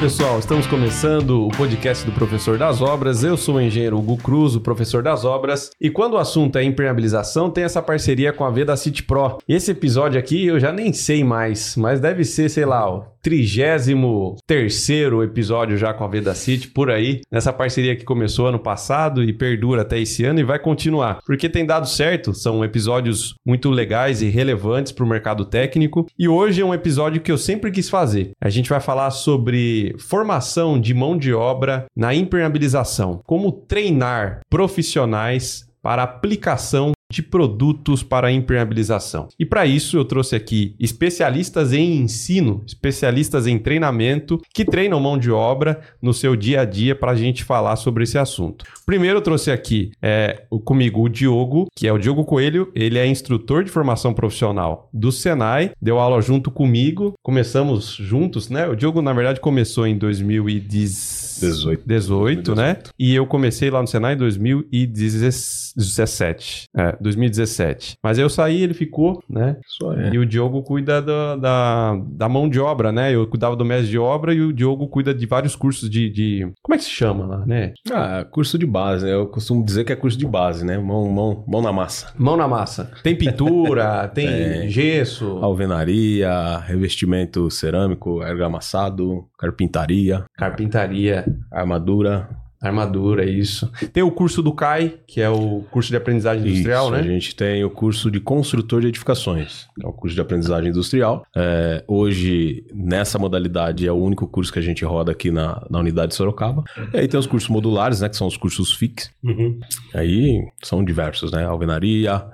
pessoal, estamos começando o podcast do Professor das Obras. Eu sou o engenheiro Hugo Cruz, o professor das obras. E quando o assunto é impermeabilização, tem essa parceria com a Veda City Pro. Esse episódio aqui eu já nem sei mais, mas deve ser, sei lá, o trigésimo terceiro episódio já com a Veda City, por aí. Nessa parceria que começou ano passado e perdura até esse ano e vai continuar. Porque tem dado certo, são episódios muito legais e relevantes para o mercado técnico. E hoje é um episódio que eu sempre quis fazer. A gente vai falar sobre formação de mão de obra na impermeabilização. Como treinar profissionais para aplicação de produtos para impermeabilização. E para isso eu trouxe aqui especialistas em ensino, especialistas em treinamento, que treinam mão de obra no seu dia a dia para a gente falar sobre esse assunto. Primeiro eu trouxe aqui é, comigo o Diogo, que é o Diogo Coelho, ele é instrutor de formação profissional do Senai, deu aula junto comigo, começamos juntos, né? O Diogo na verdade começou em 2018, 18, 18, né? E eu comecei lá no Senai em 2017. É, 2017. Mas eu saí, ele ficou, né? É. E o Diogo cuida da, da, da, mão de obra, né? Eu cuidava do mestre de obra e o Diogo cuida de vários cursos de, de... Como é que se chama lá, né? Ah, curso de base, né? Eu costumo dizer que é curso de base, né? Mão, mão, mão na massa. Mão na massa. Tem pintura, tem é, gesso. Alvenaria, revestimento cerâmico, argamassado, carpintaria. Carpintaria. Armadura. Armadura, isso. Tem o curso do CAI, que é o curso de aprendizagem industrial, isso, né? A gente tem o curso de construtor de edificações, é o curso de aprendizagem industrial. É, hoje, nessa modalidade, é o único curso que a gente roda aqui na, na unidade de Sorocaba. E aí tem os cursos modulares, né? Que são os cursos FIX. Uhum. Aí são diversos, né? Alvenaria,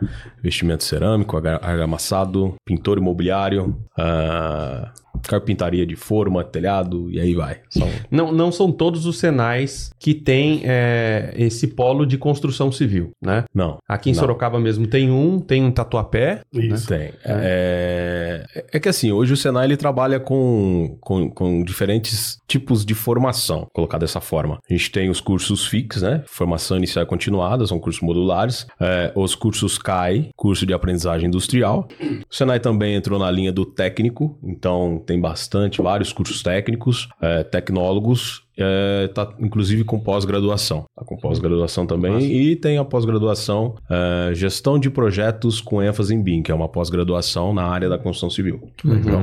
vestimento cerâmico, argamassado, pintor imobiliário, uh, carpintaria de forma, telhado, e aí vai. São... Não, não são todos os senais que têm é, esse polo de construção civil, né? Não. Aqui em não. Sorocaba mesmo tem um, tem um tatuapé. Isso. Né? Tem. É. é... é, que assim, hoje o Senai ele trabalha com, com, com diferentes tipos de formação, colocar dessa forma. A gente tem os cursos FIX, né? Formação inicial e continuada, são cursos modulares. É, os cursos CAI, curso de aprendizagem industrial. O Senai também entrou na linha do técnico, então tem bastante, vários cursos técnicos, é, tecnólogos é, tá inclusive com pós-graduação. Tá com pós-graduação também. Nossa. E tem a pós-graduação é, Gestão de Projetos com ênfase em BIM, que é uma pós-graduação na área da construção civil. Uhum. Então,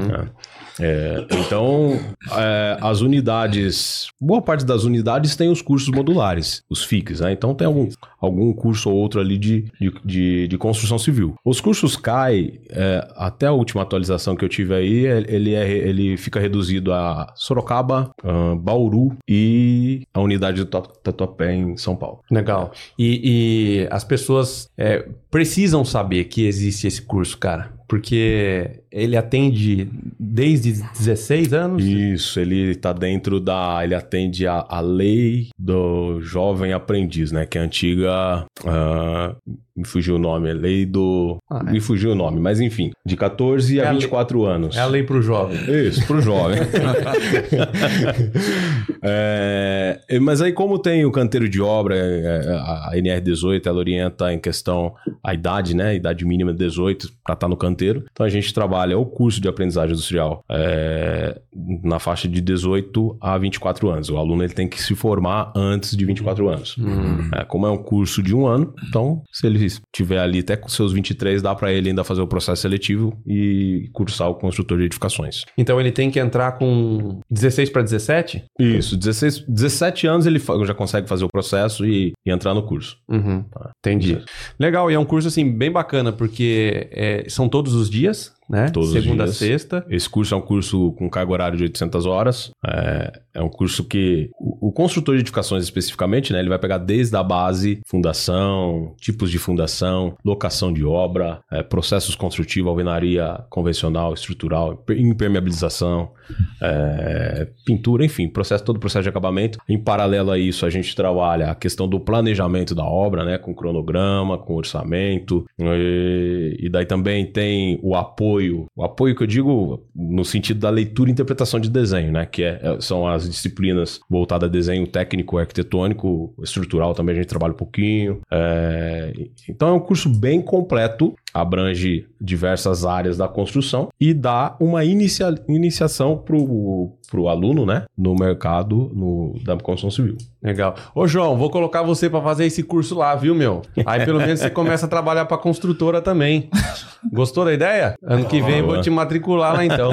é, é então é, as unidades, boa parte das unidades tem os cursos modulares, os FICs, né? Então tem algum, algum curso ou outro ali de, de, de, de construção civil. Os cursos CAI, é, até a última atualização que eu tive aí, ele, é, ele fica reduzido a Sorocaba, uh, Bauru e a unidade do Tatuapé em São Paulo. Legal. E, e as pessoas é, precisam saber que existe esse curso, cara. Porque ele atende desde 16 anos? Isso, ele está dentro da. Ele atende a, a lei do jovem aprendiz, né? Que é a antiga. Uh, me fugiu o nome, é lei do. Ah, é. Me fugiu o nome, mas enfim, de 14 é a 24 lei, anos. É a lei para o jovem. Isso, para o jovem. é, mas aí, como tem o canteiro de obra, é, a NR18, ela orienta em questão a idade, né? A idade mínima de 18 para estar tá no canteiro. Então a gente trabalha o curso de aprendizagem industrial é, na faixa de 18 a 24 anos. O aluno ele tem que se formar antes de 24 anos. Uhum. É, como é um curso de um ano, então se ele tiver ali até com seus 23, dá para ele ainda fazer o processo seletivo e cursar o construtor de edificações. Então ele tem que entrar com 16 para 17? Isso, 16, 17 anos ele já consegue fazer o processo e, e entrar no curso. Uhum. Tá. Entendi. Legal, e é um curso assim bem bacana, porque é, são todos os dias, né? Todos Segunda a sexta. Esse curso é um curso com carga horária de 800 horas. É, é um curso que o, o, construtor de edificações especificamente, né? Ele vai pegar desde a base, fundação, tipos de fundação, locação de obra, é, processos construtivos, alvenaria convencional, estrutural, impermeabilização, é, pintura, enfim, processo, todo o processo de acabamento. Em paralelo a isso, a gente trabalha a questão do planejamento da obra, né? Com cronograma, com orçamento. E, e daí também tem o apoio apoio, o apoio que eu digo no sentido da leitura e interpretação de desenho, né? Que é, é, são as disciplinas voltadas a desenho técnico, arquitetônico, estrutural também a gente trabalha um pouquinho. É, então é um curso bem completo abrange diversas áreas da construção e dá uma inicia, iniciação para o aluno, né, no mercado no, da construção civil. Legal. Ô, João, vou colocar você para fazer esse curso lá, viu, meu? Aí pelo menos você começa a trabalhar para construtora também. Gostou da ideia? Ano que vem vou te matricular lá então.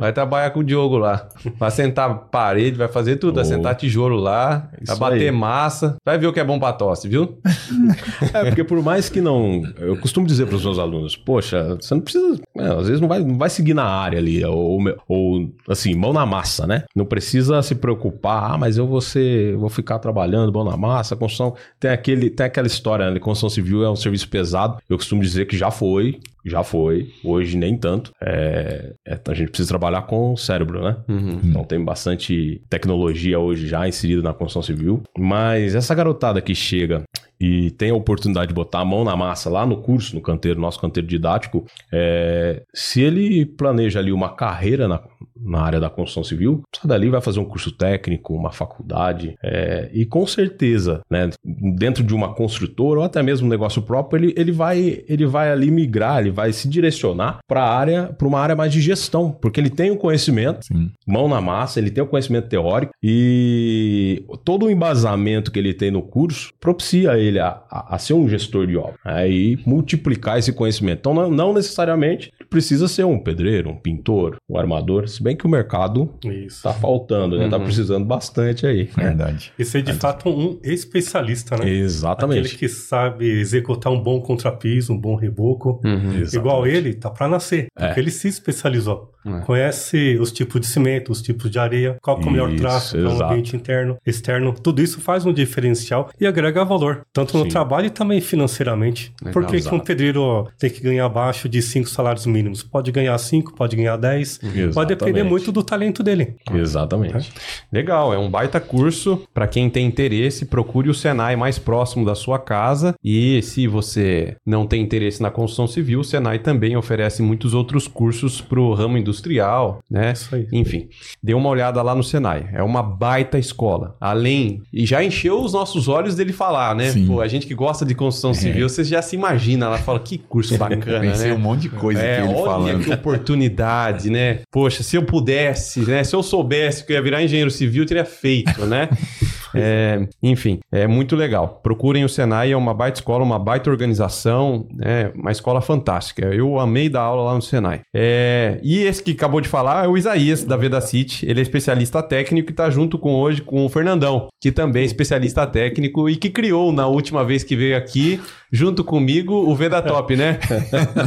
Vai trabalhar com o Diogo lá. Vai sentar parede, vai fazer tudo, vai sentar tijolo lá, vai bater aí. massa. Vai ver o que é bom para tosse, viu? é, porque por mais que não. Eu costumo dizer para os meus alunos, poxa, você não precisa. É, às vezes não vai, não vai seguir na área ali, ou, ou assim, mão na massa, né? Não precisa se preocupar, ah, mas eu vou ser. Vou ficar trabalhando, bom na massa, construção. Tem, aquele, tem aquela história, né? Construção civil é um serviço pesado. Eu costumo dizer que já foi, já foi, hoje nem tanto. É, é, a gente precisa trabalhar com o cérebro, né? Uhum. Então tem bastante tecnologia hoje já inserida na construção civil. Mas essa garotada que chega e tem a oportunidade de botar a mão na massa lá no curso, no canteiro, nosso canteiro didático, é, se ele planeja ali uma carreira na, na área da construção civil, sai dali vai fazer um curso técnico, uma faculdade, é, e com certeza, né, dentro de uma construtora ou até mesmo um negócio próprio, ele, ele, vai, ele vai ali migrar, ele vai se direcionar para área, para uma área mais de gestão, porque ele tem o conhecimento, Sim. mão na massa, ele tem o conhecimento teórico e todo o embasamento que ele tem no curso propicia ele a, a, a ser um gestor de obra né, e multiplicar esse conhecimento. Então, não, não necessariamente precisa ser um pedreiro, um pintor, um armador, se bem que o mercado está faltando, né? Tá uhum. precisando bastante aí. Verdade. E ser de Mas... fato um especialista, né? Exatamente. Aquele que sabe executar um bom contrapiso, um bom reboco. Uhum. Igual ele, tá para nascer. É. Porque ele se especializou. É. Conhece os tipos de cimento, os tipos de areia, qual é o melhor traço para o ambiente interno, externo. Tudo isso faz um diferencial e agrega valor, tanto no Sim. trabalho e também financeiramente. Legal, Por que, que um pedreiro tem que ganhar abaixo de cinco salários mínimos? Pode ganhar cinco, pode ganhar dez, pode depender muito do talento dele. Exatamente. É. Legal, é um baita curso. Para quem tem interesse, procure o Senai mais próximo da sua casa. E se você não tem interesse na construção civil, o Senai também oferece muitos outros cursos para o ramo industrial industrial, né? Isso aí. Enfim, dê uma olhada lá no Senai. É uma baita escola. Além, e já encheu os nossos olhos dele falar, né? Sim. Pô, a gente que gosta de construção é. civil, você já se imagina lá, fala que curso bacana, Pensei né? um monte de coisa é, que ele olha falando. que oportunidade, né? Poxa, se eu pudesse, né? Se eu soubesse que eu ia virar engenheiro civil, eu teria feito, né? É, enfim, é muito legal. Procurem o Senai, é uma baita escola, uma baita organização, né? uma escola fantástica. Eu amei dar aula lá no Senai. É, e esse que acabou de falar é o Isaías, da Veda City. Ele é especialista técnico e está junto com hoje com o Fernandão, que também é especialista técnico e que criou na última vez que veio aqui junto comigo o Vedatop, né?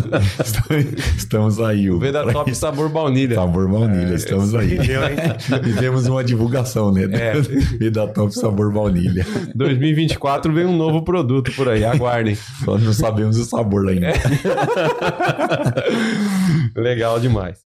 estamos aí. O Vedatop sabor baunilha. Sabor baunilha, é, estamos aí. Fizemos uma divulgação, né? É. Vedatop sabor baunilha. 2024 vem um novo produto por aí, aguardem. Só não sabemos o sabor ainda. É. Legal demais.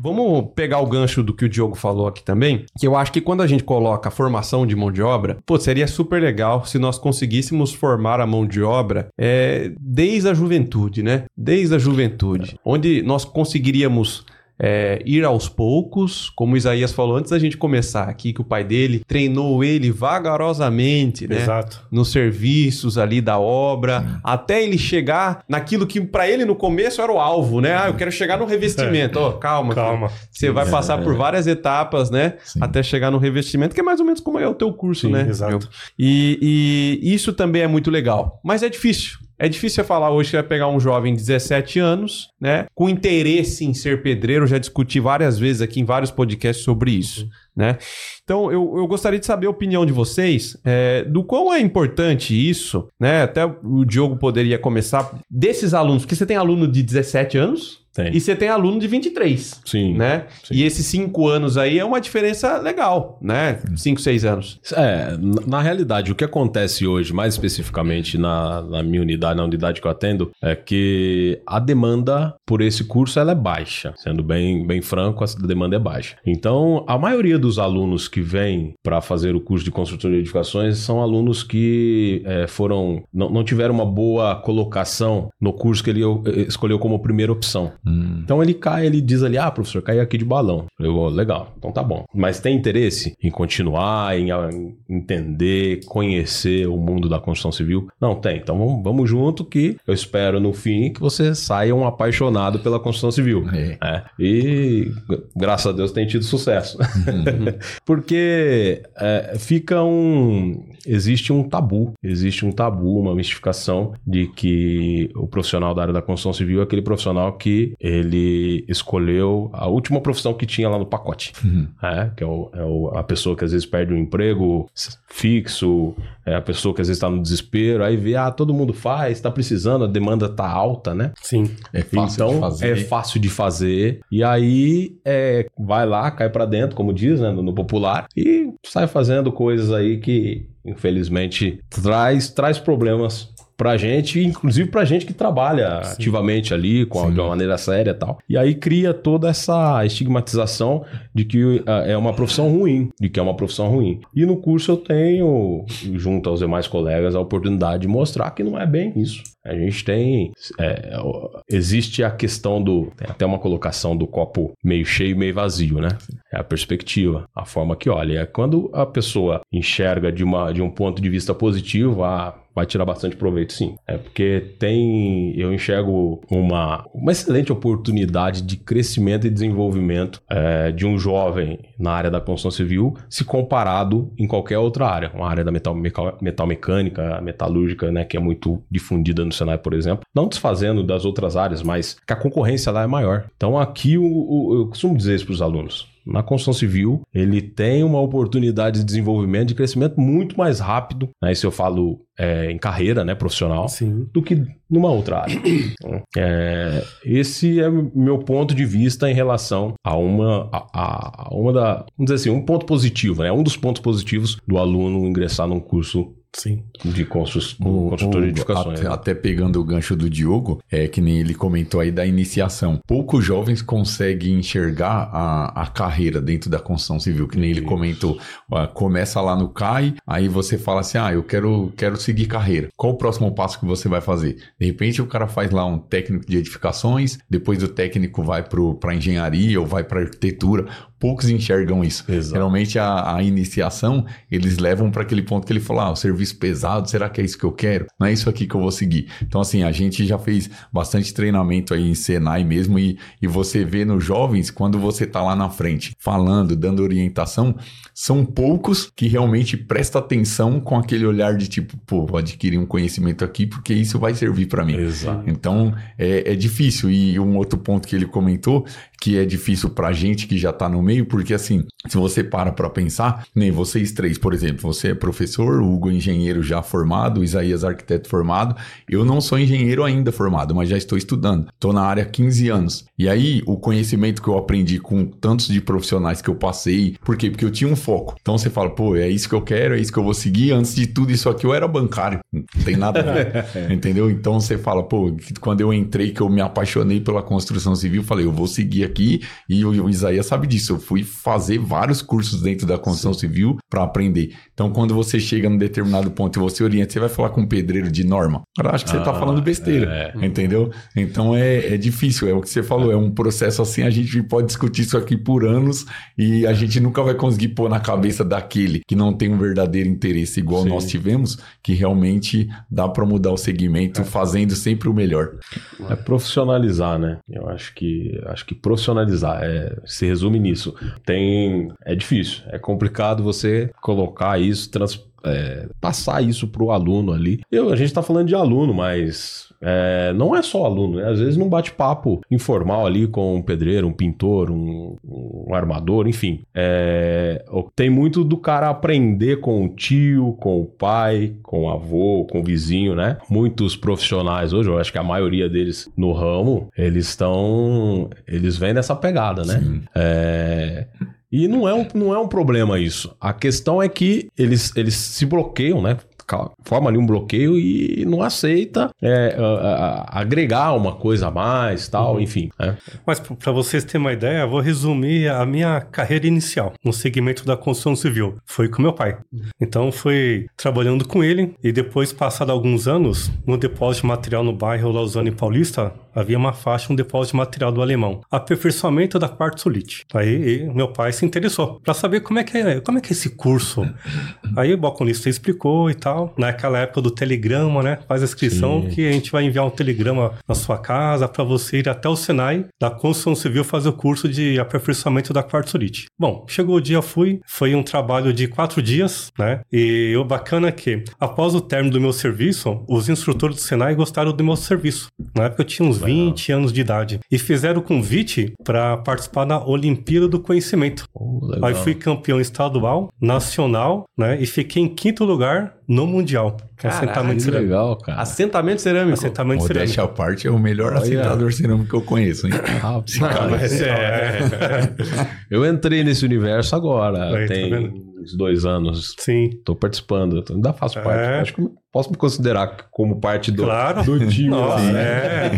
Vamos pegar o gancho do que o Diogo falou aqui também, que eu acho que quando a gente coloca a formação de mão de obra, pô, seria super legal se nós conseguíssemos formar a mão de obra é, desde a juventude, né? Desde a juventude, onde nós conseguiríamos é, ir aos poucos, como Isaías falou antes da gente começar aqui, que o pai dele treinou ele vagarosamente, né? Exato. Nos serviços ali da obra, Sim. até ele chegar naquilo que para ele no começo era o alvo, né? Ah, eu quero chegar no revestimento. É. Oh, calma, calma. Você vai passar por várias etapas, né? Sim. Até chegar no revestimento, que é mais ou menos como é o teu curso, Sim, né? Exato. E, e isso também é muito legal, mas é difícil. É difícil você falar hoje que vai pegar um jovem de 17 anos, né? Com interesse em ser pedreiro. Eu já discuti várias vezes aqui em vários podcasts sobre isso, uhum. né? Então, eu, eu gostaria de saber a opinião de vocês é, do quão é importante isso, né? Até o Diogo poderia começar desses alunos, porque você tem aluno de 17 anos, tem. E você tem aluno de 23. Sim. Né? Sim. E esses cinco anos aí é uma diferença legal, né? Cinco, seis anos. É, na realidade, o que acontece hoje, mais especificamente na, na minha unidade, na unidade que eu atendo, é que a demanda por esse curso ela é baixa. Sendo bem, bem franco, a demanda é baixa. Então, a maioria dos alunos que vêm para fazer o curso de construtor de edificações são alunos que é, foram não, não tiveram uma boa colocação no curso que ele escolheu como primeira opção. Hum. Então ele cai, ele diz ali, ah, professor, caiu aqui de balão. Eu, oh, legal, então tá bom. Mas tem interesse em continuar, em, em entender, conhecer o mundo da construção civil? Não, tem. Então vamos, vamos junto que eu espero no fim que você saia um apaixonado pela construção civil. É. É. E graças a Deus tem tido sucesso. Uhum. Porque é, fica um. Existe um tabu, existe um tabu, uma mistificação de que o profissional da área da construção civil é aquele profissional que ele escolheu a última profissão que tinha lá no pacote. Uhum. É, que é, o, é o, a pessoa que às vezes perde um emprego fixo, é a pessoa que às vezes está no desespero, aí vê, ah, todo mundo faz, está precisando, a demanda está alta, né? Sim. É fácil então, de fazer. É fácil de fazer. E aí é, vai lá, cai para dentro, como diz, né, no, no popular, e sai fazendo coisas aí que infelizmente traz traz problemas pra gente, inclusive pra gente que trabalha Sim. ativamente ali, com a, de uma maneira séria e tal. E aí cria toda essa estigmatização de que uh, é uma profissão ruim, de que é uma profissão ruim. E no curso eu tenho, junto aos demais colegas, a oportunidade de mostrar que não é bem isso. A gente tem. É, existe a questão do. Tem até uma colocação do copo meio cheio, meio vazio, né? É a perspectiva, a forma que olha. É quando a pessoa enxerga de, uma, de um ponto de vista positivo, a vai tirar bastante proveito, sim. É porque tem, eu enxergo uma, uma excelente oportunidade de crescimento e desenvolvimento é, de um jovem na área da construção civil, se comparado em qualquer outra área, uma área da metal, metal mecânica, metalúrgica, né, que é muito difundida no Senai, por exemplo, não desfazendo das outras áreas, mas que a concorrência lá é maior. Então aqui o, o, eu costumo dizer isso para os alunos na construção civil, ele tem uma oportunidade de desenvolvimento, de crescimento muito mais rápido, né? Isso eu falo é, em carreira, né, profissional, Sim. do que numa outra área. é, esse é meu ponto de vista em relação a uma, a, a, uma da, vamos dizer assim, um ponto positivo, né? Um dos pontos positivos do aluno ingressar num curso Sim. De construtor de edificações. Até, né? até, pegando o gancho do Diogo, é que nem ele comentou aí da iniciação. Poucos jovens conseguem enxergar a, a carreira dentro da construção civil, que nem Isso. ele comentou. Ó, começa lá no CAI, aí você fala assim: ah, eu quero, quero seguir carreira. Qual o próximo passo que você vai fazer? De repente o cara faz lá um técnico de edificações, depois o técnico vai para engenharia ou vai para arquitetura poucos enxergam isso. Exato. Geralmente a, a, iniciação eles levam para aquele ponto que ele fala: ah, o serviço pesado, será que é isso que eu quero? Não é isso aqui que eu vou seguir. Então, assim, a gente já fez bastante treinamento aí em Senai mesmo, e, e você vê nos jovens, quando você tá lá na frente falando, dando orientação, são poucos que realmente prestam atenção com aquele olhar de tipo, pô, vou adquirir um conhecimento aqui porque isso vai servir para mim. Exato. Então é, é difícil. E um outro ponto que ele comentou que é difícil pra gente que já tá no meio, porque assim, se você para para pensar, nem vocês três, por exemplo, você é professor, Hugo é engenheiro já formado, Isaías arquiteto formado, eu não sou engenheiro ainda formado, mas já estou estudando. Estou na área há 15 anos. E aí, o conhecimento que eu aprendi com tantos de profissionais que eu passei, por quê? Porque eu tinha um foco. Então você fala, pô, é isso que eu quero, é isso que eu vou seguir. Antes de tudo isso aqui, eu era bancário. Não tem nada a ver. Entendeu? Então você fala, pô, quando eu entrei, que eu me apaixonei pela construção civil, falei, eu vou seguir aqui. E o Isaías sabe disso. Eu fui fazer vários cursos dentro da construção Sim. civil para aprender. Então, quando você chega num determinado ponto e você orienta, você vai falar com um pedreiro de norma. Eu acho que você está ah, falando besteira, é. entendeu? Então é, é difícil, é o que você falou, é um processo assim, a gente pode discutir isso aqui por anos e a gente nunca vai conseguir pôr na cabeça daquele que não tem um verdadeiro interesse igual Sim. nós tivemos, que realmente dá para mudar o segmento é. fazendo sempre o melhor. É profissionalizar, né? Eu acho que acho que profissionalizar é, se resume nisso. Tem é difícil, é complicado você colocar isso, trans, é, passar isso para o aluno ali. Eu, a gente está falando de aluno, mas é, não é só aluno, né? Às vezes num bate-papo informal ali com um pedreiro, um pintor, um, um armador, enfim. É, tem muito do cara aprender com o tio, com o pai, com o avô, com o vizinho, né? Muitos profissionais hoje, eu acho que a maioria deles no ramo, eles estão. Eles vêm nessa pegada, né? É, e não é um, não é um problema isso. A questão é que eles, eles se bloqueiam, né? Forma ali um bloqueio e não aceita é, agregar uma coisa a mais, tal, uhum. enfim. É. Mas para vocês terem uma ideia, eu vou resumir a minha carreira inicial no segmento da construção civil. Foi com meu pai. Uhum. Então foi trabalhando com ele e depois, passado alguns anos, no depósito de material no bairro Lausanne Paulista, havia uma faixa, um depósito de material do alemão. Aperfeiçoamento da quartzolite. Aí meu pai se interessou para saber como é que é, como é que é esse curso. Aí o balconista explicou e tal. Naquela época do telegrama, né? Faz a inscrição Sim. que a gente vai enviar um telegrama na sua casa para você ir até o Senai da construção civil fazer o curso de aperfeiçoamento da quartzolite. Bom, chegou o dia, fui. Foi um trabalho de quatro dias, né? E o bacana é que, após o término do meu serviço, os instrutores do Senai gostaram do meu serviço. Na época eu tinha uns 20 anos de idade. E fizeram o convite para participar da Olimpíada do Conhecimento. Oh, Aí fui campeão estadual, nacional, né? E fiquei em quinto lugar no Mundial. É assentamento cerâmico. legal, cara. Assentamento cerâmico. Assentamento cerâmico. Modéstia à parte é o melhor Olha. assentador cerâmico que eu conheço, hein? Ah, cara, mas é, é. Eu entrei nesse universo agora. Aí, tá tem tá uns dois anos. Sim. Tô participando. Ainda faço parte. É. Acho que posso me considerar como parte do, claro. do time. Nossa, é.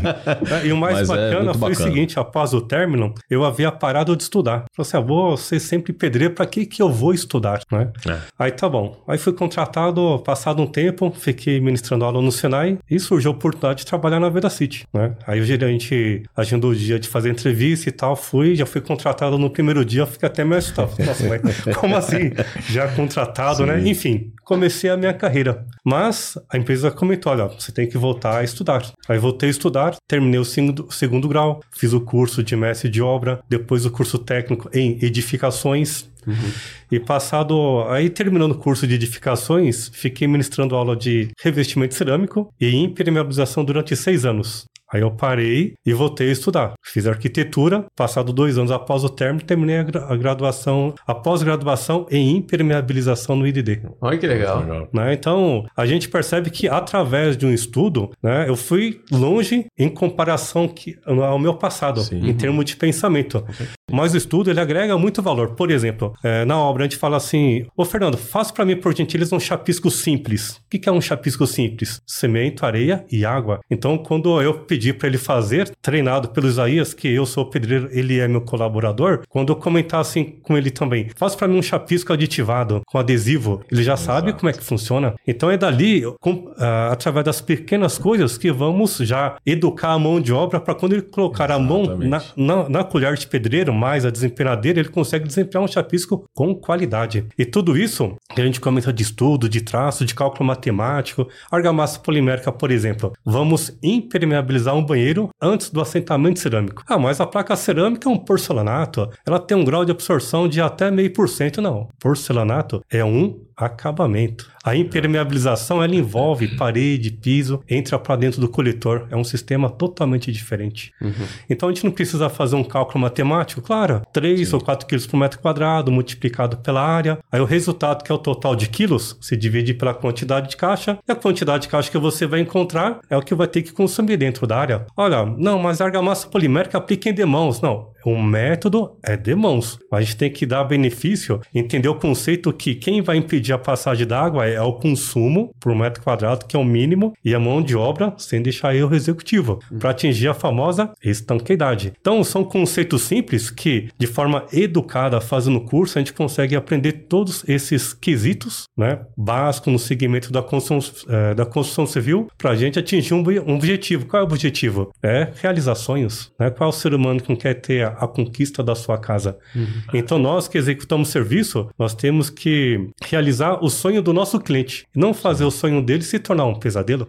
E o mais Mas é bacana é foi bacana. o seguinte: após o término, eu havia parado de estudar. Falei assim: ah, vou ser sempre pedreiro, para que, que eu vou estudar? Né? É. Aí tá bom. Aí fui contratado, passado um tempo, fiquei ministrando aula no Senai e surgiu a oportunidade de trabalhar na Veda City. Né? Aí o gerente agendou o dia de fazer entrevista e tal, fui, já fui contratado no primeiro dia, fiquei até meio assustado. Nossa, mas como assim? Já contratado, né? Sim. né? Enfim, comecei a minha carreira. Mas a empresa comentou: olha, você tem que voltar a estudar. Aí voltei a estudar, terminei o segundo, segundo grau, fiz o curso de mestre de obra, depois o curso técnico em edificações. Uhum. E passado, aí terminando o curso de edificações, fiquei ministrando aula de revestimento cerâmico e impermeabilização durante seis anos. Aí eu parei e voltei a estudar. Fiz arquitetura, passado dois anos após o término, terminei a, gra a graduação, a pós-graduação em impermeabilização no IDD. Olha que legal. Né? Então, a gente percebe que através de um estudo, né, eu fui longe em comparação que, ao meu passado, Sim. em termos de pensamento. Mas o estudo, ele agrega muito valor. Por exemplo, é, na obra a gente fala assim, ô Fernando, faça para mim, por gentileza, um chapisco simples. O que, que é um chapisco simples? Cimento, areia e água. Então, quando eu pedi pedi para ele fazer, treinado pelo Isaías, que eu sou pedreiro, ele é meu colaborador, quando eu comentar assim com ele também, faz para mim um chapisco aditivado com adesivo, ele já Exato. sabe como é que funciona. Então é dali, com, uh, através das pequenas coisas, que vamos já educar a mão de obra para quando ele colocar Exatamente. a mão na, na, na, colher de pedreiro, mais a desempenadeira, ele consegue desempenhar um chapisco com qualidade. E tudo isso, que a gente comenta de estudo, de traço, de cálculo matemático, argamassa polimérica, por exemplo, vamos impermeabilizar um banheiro antes do assentamento cerâmico. Ah, mas a placa cerâmica é um porcelanato, ela tem um grau de absorção de até meio por cento. Não, porcelanato é um acabamento. A impermeabilização ela envolve parede, piso, entra para dentro do coletor. É um sistema totalmente diferente. Uhum. Então a gente não precisa fazer um cálculo matemático, claro, 3 Sim. ou 4 quilos por metro quadrado multiplicado pela área. Aí o resultado, que é o total de quilos, se divide pela quantidade de caixa, e a quantidade de caixa que você vai encontrar é o que vai ter que consumir dentro da área. Olha, não, mas a argamassa polimérica aplica em demãos. Não, o método é de mãos. A gente tem que dar benefício, entender o conceito que quem vai impedir a passagem d'água é o consumo por metro quadrado, que é o mínimo, e a mão de obra, sem deixar erro executivo, para atingir a famosa estanqueidade. Então, são conceitos simples que, de forma educada, fazendo o curso, a gente consegue aprender todos esses quesitos, né, básicos no segmento da construção, é, da construção civil, para a gente atingir um, um, objetivo. Qual é o objetivo? É realizar sonhos. Né? Qual é o ser humano que não quer ter a conquista da sua casa. Uhum. Então, nós que executamos serviço, nós temos que realizar o sonho do nosso cliente, não fazer o sonho dele se tornar um pesadelo.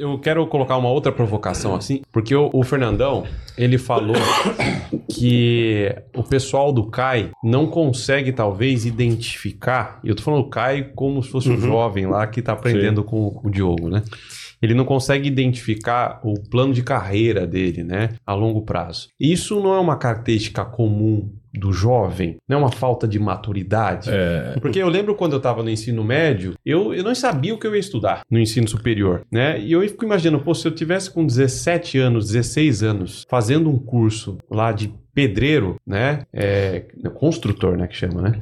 Eu quero colocar uma outra provocação assim, porque o, o, Fernandão, ele falou que o pessoal do CAI não consegue talvez identificar, e eu tô falando do CAI como se fosse uhum. um jovem lá que tá aprendendo Sim. com o Diogo, né? ele não consegue identificar o plano de carreira dele, né, a longo prazo. Isso não é uma característica comum do jovem, não é uma falta de maturidade. É. Porque eu lembro quando eu estava no ensino médio, eu, eu não sabia o que eu ia estudar no ensino superior, né? E eu fico imaginando, pô, se eu tivesse com 17 anos, 16 anos, fazendo um curso lá de pedreiro, né? É, construtor, né? Que chama, né?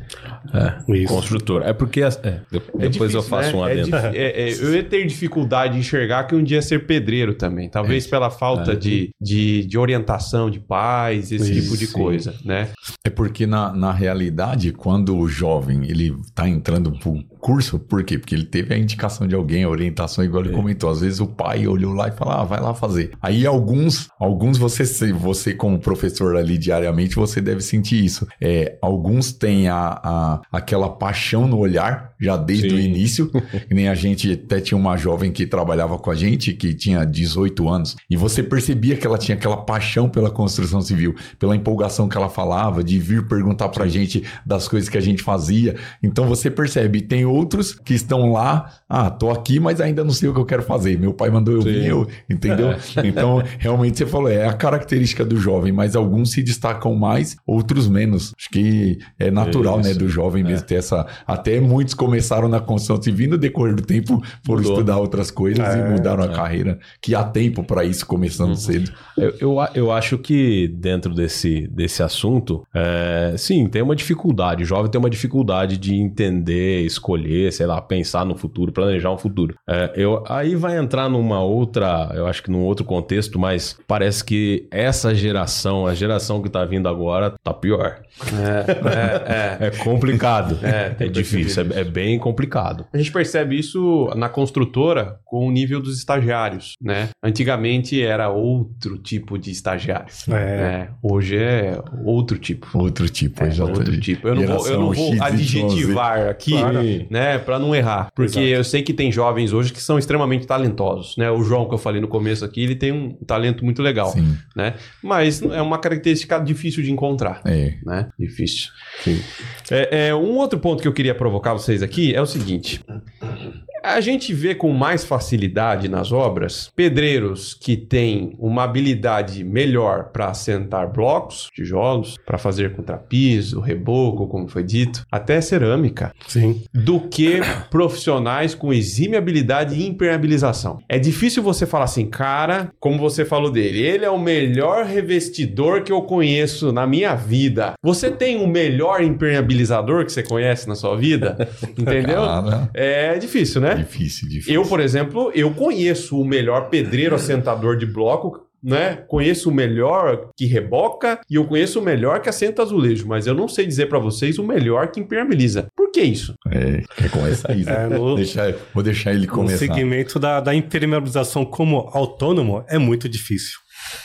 É, Isso. construtor. É porque. É, é depois difícil, eu faço né? um adendo. É, eu ia ter dificuldade de enxergar que um dia ser pedreiro também. Talvez pela falta de, de, de, orientação de pais, esse Isso, tipo de coisa, né? É porque na, na realidade, quando o jovem ele tá entrando pro curso, por quê? Porque ele teve a indicação de alguém, a orientação, igual ele comentou. Às vezes o pai olhou lá e falou, ah, vai lá fazer. Aí alguns, alguns você, você como professor ali diariamente, você deve sentir isso. É, alguns têm a, a, aquela paixão no olhar, já desde Sim. o início. nem a gente até tinha uma jovem que trabalhava com a gente, que tinha 18 anos, e você percebia que ela tinha aquela paixão pela construção civil, pela empolgação que ela falava, de vir perguntar pra Sim. gente das coisas que a gente fazia. Então você percebe, tem outros que estão lá, ah, tô aqui, mas ainda não sei o que eu quero fazer. Meu pai mandou eu vir, eu, entendeu? Então, realmente você falou, é a característica do jovem, mas alguns se destacam mais, outros menos. Acho que é natural, né, do jovem mesmo é. ter essa. Até muitos começaram na construção civil no decorrer do tempo foram Mudou. estudar outras coisas é, e mudaram a é. carreira, que há tempo para isso começando uhum. cedo. Eu, eu, eu, acho que dentro desse, desse assunto, é, sim, tem uma dificuldade. O jovem tem uma dificuldade de entender, escolher escolher, sei lá, pensar no futuro, planejar um futuro. É, eu, aí vai entrar numa outra, eu acho que num outro contexto, mas parece que essa geração, a geração que tá vindo agora, tá pior. É, é, é. é complicado. É, é difícil, é, é, bem complicado. A gente percebe isso na construtora com o nível dos estagiários, né? Antigamente era outro tipo de estagiário. É. Né? Hoje é outro tipo. Outro tipo, é, Outro tipo. Eu não vou, eu não vou adjetivar aqui, claro né, para não errar. Porque Exato. eu sei que tem jovens hoje que são extremamente talentosos, né? O João que eu falei no começo aqui, ele tem um talento muito legal, Sim. né? Mas é uma característica difícil de encontrar, é. né? Difícil. É, é, um outro ponto que eu queria provocar vocês aqui é o seguinte. A gente vê com mais facilidade nas obras pedreiros que têm uma habilidade melhor para assentar blocos, tijolos, para fazer contrapiso, reboco, como foi dito, até cerâmica. Sim. Do que profissionais com exímia habilidade em impermeabilização. É difícil você falar assim, cara, como você falou dele, ele é o melhor revestidor que eu conheço na minha vida. Você tem o melhor impermeabilizador que você conhece na sua vida? Entendeu? Cara. É difícil, né? Né? Difícil, difícil. Eu, por exemplo, eu conheço o melhor pedreiro assentador de bloco, né? Conheço o melhor que reboca e eu conheço o melhor que assenta azulejo, mas eu não sei dizer para vocês o melhor que impermeabiliza. Por que isso? É, quer começar isso? É, no, deixar, vou deixar ele começar. O segmento da, da impermeabilização como autônomo é muito difícil.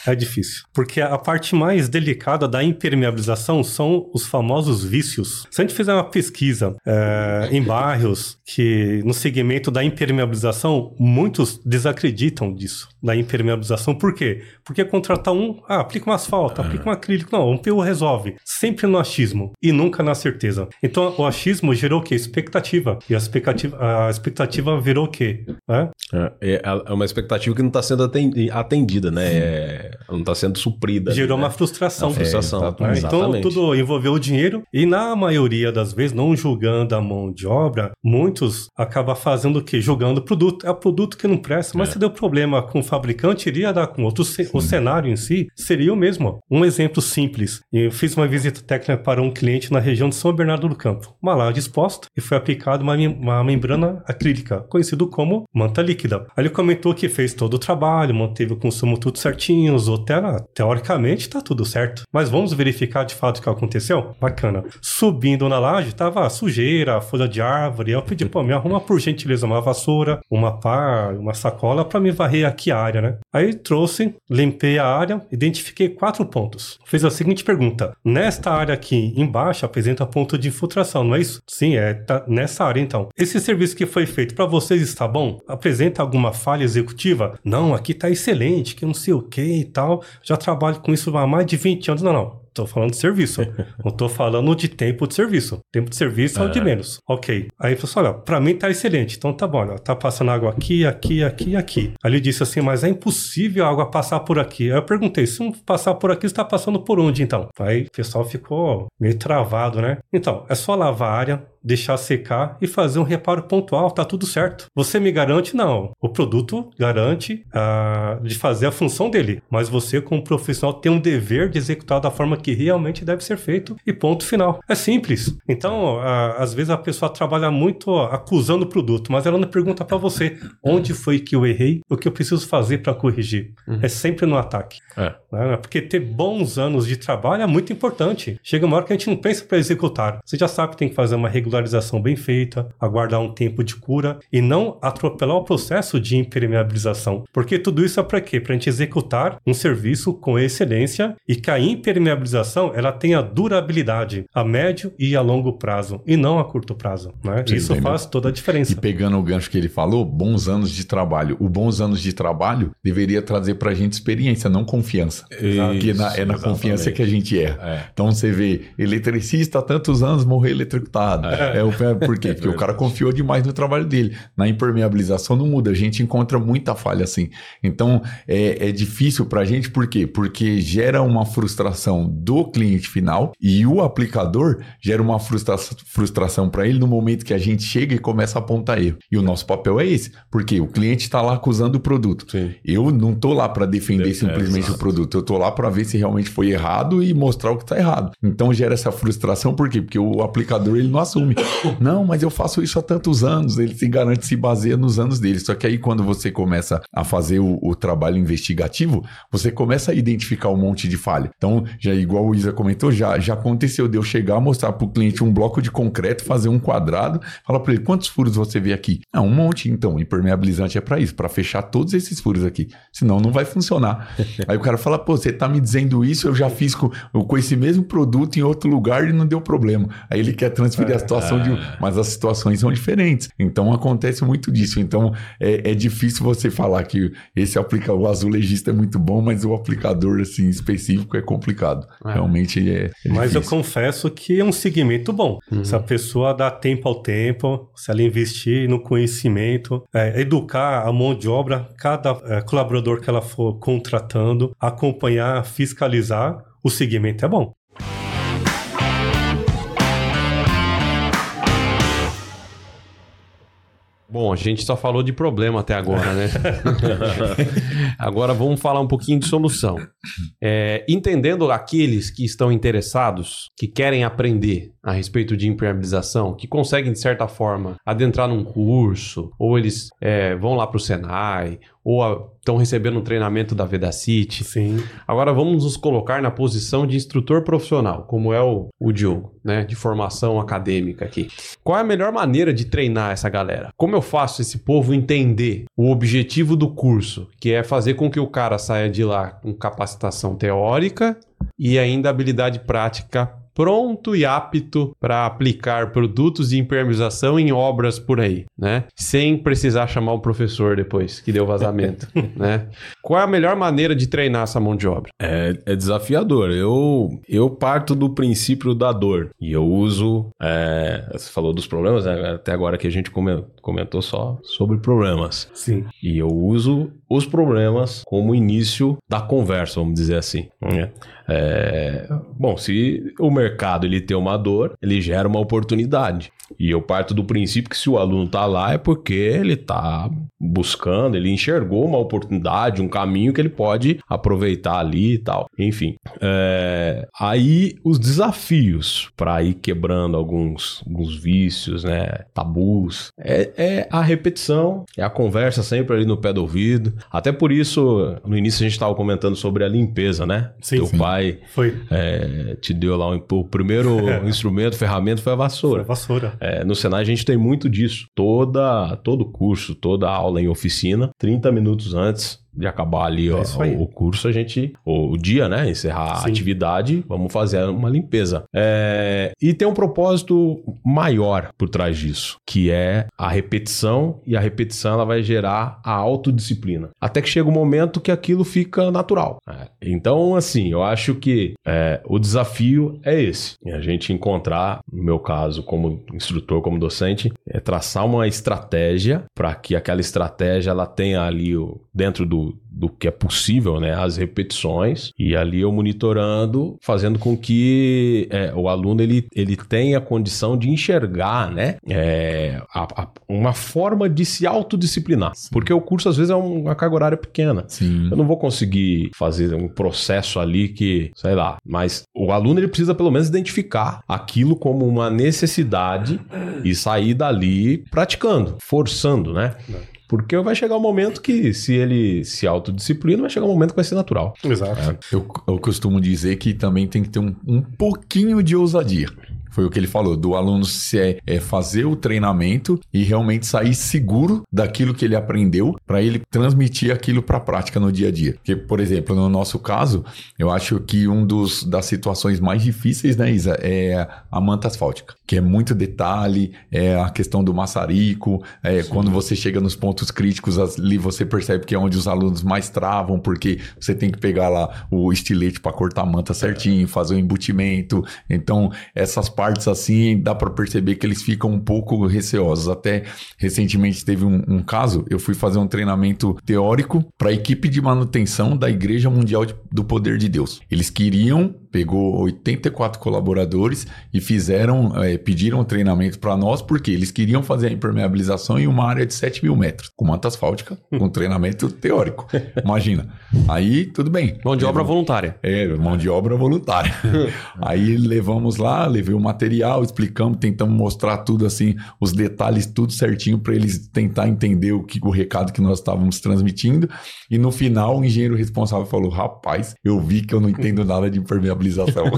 É difícil. Porque a parte mais delicada da impermeabilização são os famosos vícios. Se a gente fizer uma pesquisa é, em bairros que no segmento da impermeabilização, muitos desacreditam disso, da impermeabilização. Por quê? Porque contratar um, ah, aplica um asfalto, aplica um acrílico. Não, um PU resolve. Sempre no achismo e nunca na certeza. Então o achismo gerou o quê? Expectativa. E a expectativa, a expectativa virou o quê? É, é, é uma expectativa que não está sendo atendida, né? É é, não está sendo suprida. Gerou né? uma frustração. Uma frustração. É, então tudo envolveu o dinheiro e na maioria das vezes, não julgando a mão de obra, muitos acabam fazendo o quê? Julgando o produto. É o produto que não presta, mas é. se deu problema com o fabricante, iria dar com outro. O cenário em si seria o mesmo. Um exemplo simples. Eu fiz uma visita técnica para um cliente na região de São Bernardo do Campo. Uma laje exposta e foi aplicada uma, uma membrana acrílica, conhecido como manta líquida. Aí ele comentou que fez todo o trabalho, manteve o consumo tudo certinho, certinhos, ou teoricamente tá tudo certo. Mas vamos verificar de fato o que aconteceu? Bacana. Subindo na laje, tava sujeira, folha de árvore. Eu pedi, pô, me arruma por gentileza uma vassoura, uma pá, uma sacola para me varrer aqui a área, né? Aí trouxe, limpei a área, identifiquei quatro pontos. Fiz a seguinte pergunta: nesta área aqui embaixo apresenta ponto de infiltração, não é isso? Sim, é tá nessa área então. Esse serviço que foi feito para vocês está bom? Apresenta alguma falha executiva? Não, aqui tá excelente, que não sei o que e tal, já trabalho com isso há mais de 20 anos. Não, não. Tô falando de serviço. não tô falando de tempo de serviço. Tempo de serviço é o de é. menos. Ok. Aí ele falou assim: olha, pra mim tá excelente. Então tá bom, olha, tá passando água aqui, aqui, aqui e aqui. Aí ele disse assim: mas é impossível a água passar por aqui. Aí eu perguntei: se não passar por aqui, você tá passando por onde então? Aí o pessoal ficou meio travado, né? Então, é só lavar a área, deixar secar e fazer um reparo pontual, tá tudo certo. Você me garante? Não. O produto garante uh, de fazer a função dele, mas você, como profissional, tem um dever de executar da forma que realmente deve ser feito e ponto final. É simples. Então, uh, às vezes a pessoa trabalha muito acusando o produto, mas ela não pergunta para você onde foi que eu errei, o que eu preciso fazer para corrigir. Uhum. É sempre no ataque. É. Né? Porque ter bons anos de trabalho é muito importante. Chega uma hora que a gente não pensa para executar. Você já sabe que tem que fazer uma regularização bem feita, aguardar um tempo de cura e não atropelar o processo de impermeabilização. Porque tudo isso é para quê? Para a gente executar um serviço com excelência e que a impermeabilização ela tenha durabilidade a médio e a longo prazo e não a curto prazo. Né? Sim, isso faz toda a diferença. E pegando o gancho que ele falou, bons anos de trabalho. O bons anos de trabalho deveria trazer para a gente experiência, não confiança. Porque na, é na confiança que a gente erra. É. Então você vê, eletricista há tantos anos morreu eletrocutado. É, é o por quê? Porque o cara confiou demais no trabalho dele. Na impermeabilização não muda, a gente encontra muita falha assim. Então é, é difícil para a gente, por quê? Porque gera uma frustração do cliente final e o aplicador gera uma frustra frustração para ele no momento que a gente chega e começa a apontar erro. E o nosso papel é esse, porque o cliente está lá acusando o produto. Sim. Eu não tô lá para defender é, simplesmente é, o produto, eu tô lá para ver se realmente foi errado e mostrar o que está errado. Então gera essa frustração, por quê? Porque o aplicador ele não assume. Não, mas eu faço isso há tantos anos, ele se garante, se baseia nos anos dele. Só que aí quando você começa a fazer o, o trabalho investigativo, você começa a identificar um monte de falha. Então, já igual o Isa comentou, já, já aconteceu de eu chegar, mostrar para o cliente um bloco de concreto, fazer um quadrado, falar para ele quantos furos você vê aqui? Ah, um monte. Então, impermeabilizante é para isso, para fechar todos esses furos aqui. Senão não vai funcionar. aí o cara fala, pô, você tá me dizendo isso, eu já fiz com, com esse mesmo produto em outro lugar e não deu problema. Aí ele quer transferir a situação de. É. Mas as situações são diferentes. Então acontece muito disso. Então é, é difícil você falar que esse aplica o azulejista é muito bom, mas o aplicador assim específico é complicado. É. Realmente é. é mas eu confesso que é um segmento bom. Uhum. Se a pessoa dá tempo ao tempo, se ela investir no conhecimento, é, educar a mão de obra, cada é, colaborador que ela for contratando, acompanhar, fiscalizar, o segmento é bom. Bom, a gente só falou de problema até agora, né? agora vamos falar um pouquinho de solução. É, entendendo aqueles que estão interessados, que querem aprender a respeito de impermeabilização, que conseguem, de certa forma, adentrar num curso, ou eles é, vão lá para o Senai, ou estão recebendo um treinamento da Vedacity. Sim. Agora vamos nos colocar na posição de instrutor profissional, como é o, o Diogo, né? De formação acadêmica aqui. Qual é a melhor maneira de treinar essa galera? Como eu faço esse povo entender o objetivo do curso, que é fazer com que o cara saia de lá com capacitação teórica e ainda habilidade prática pronto e apto para aplicar produtos de impermeabilização em obras por aí, né? Sem precisar chamar o professor depois que deu vazamento, né? Qual é a melhor maneira de treinar essa mão de obra? É, é desafiador. Eu, eu parto do princípio da dor e eu uso. É, você falou dos problemas, né? até agora que a gente comentou só sobre problemas. Sim. E eu uso os problemas como início da conversa, vamos dizer assim. Né? É, bom, se o mercado ele tem uma dor, ele gera uma oportunidade. E eu parto do princípio que se o aluno está lá é porque ele está buscando, ele enxergou uma oportunidade, um caminho que ele pode aproveitar ali e tal. Enfim, é, aí os desafios para ir quebrando alguns, alguns vícios, né, tabus, é, é, a repetição, é a conversa sempre ali no pé do ouvido. Até por isso, no início a gente estava comentando sobre a limpeza, né? Sim, Teu sim. pai é, te deu lá um, o primeiro instrumento, ferramenta foi a vassoura. Foi a vassoura. É, no Senai a gente tem muito disso. Toda, todo curso, toda aula em oficina, 30 minutos antes, de acabar ali é ó, o, curso, a gente, o, o dia, né? Encerrar Sim. a atividade, vamos fazer uma limpeza. É, e tem um propósito maior por trás disso, que é a repetição, e a repetição ela vai gerar a autodisciplina. Até que chega um momento que aquilo fica natural. É, então, assim, eu acho que é, o desafio é esse. É a gente encontrar, no meu caso, como instrutor, como docente, é traçar uma estratégia para que aquela estratégia ela tenha ali dentro do do, do que é possível, né? As repetições e ali eu monitorando, fazendo com que é, o aluno ele, ele tenha condição de enxergar, né? É, a, a, uma forma de se autodisciplinar. Sim. Porque o curso às vezes é uma carga horária pequena. Sim. Eu não vou conseguir fazer um processo ali que, sei lá, mas o aluno ele precisa pelo menos identificar aquilo como uma necessidade e sair dali praticando, forçando, né? Não. Porque vai chegar um momento que, se ele se autodisciplina, vai chegar um momento que vai ser natural. Exato. É. Eu, eu costumo dizer que também tem que ter um, um pouquinho de ousadia. Foi o que ele falou, do aluno se é, é fazer o treinamento e realmente sair seguro daquilo que ele aprendeu para ele transmitir aquilo para a prática no dia a dia. Porque, por exemplo, no nosso caso, eu acho que um dos das situações mais difíceis, né, Isa, é a manta asfáltica, que é muito detalhe, é a questão do maçarico, é quando você chega nos pontos críticos ali você percebe que é onde os alunos mais travam, porque você tem que pegar lá o estilete para cortar a manta certinho, fazer o embutimento. Então, essas partes partes assim, dá para perceber que eles ficam um pouco receosos. Até recentemente teve um, um caso, eu fui fazer um treinamento teórico para a equipe de manutenção da Igreja Mundial de, do Poder de Deus. Eles queriam pegou 84 colaboradores e fizeram, é, pediram treinamento para nós, porque eles queriam fazer a impermeabilização em uma área de 7 mil metros, com manta asfáltica, com treinamento teórico. Imagina. Aí, tudo bem. Mão de obra voluntária. É, mão de obra voluntária. Aí levamos lá, levei o material, explicamos, tentamos mostrar tudo assim, os detalhes, tudo certinho, para eles tentar entender o, que, o recado que nós estávamos transmitindo. E no final, o engenheiro responsável falou: rapaz, eu vi que eu não entendo nada de impermeabilização.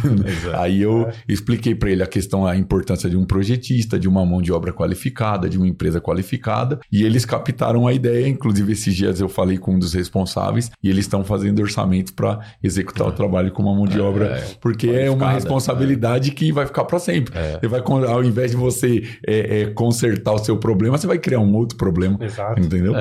Aí eu expliquei para ele a questão, a importância de um projetista, de uma mão de obra qualificada, de uma empresa qualificada, e eles captaram a ideia. Inclusive, esses dias eu falei com um dos responsáveis e eles estão fazendo orçamento para executar o trabalho com uma mão de é, obra, é, porque é uma responsabilidade é. que vai ficar para sempre. É. Você vai, ao invés de você é, é, consertar o seu problema, você vai criar um outro problema. Exato. Entendeu?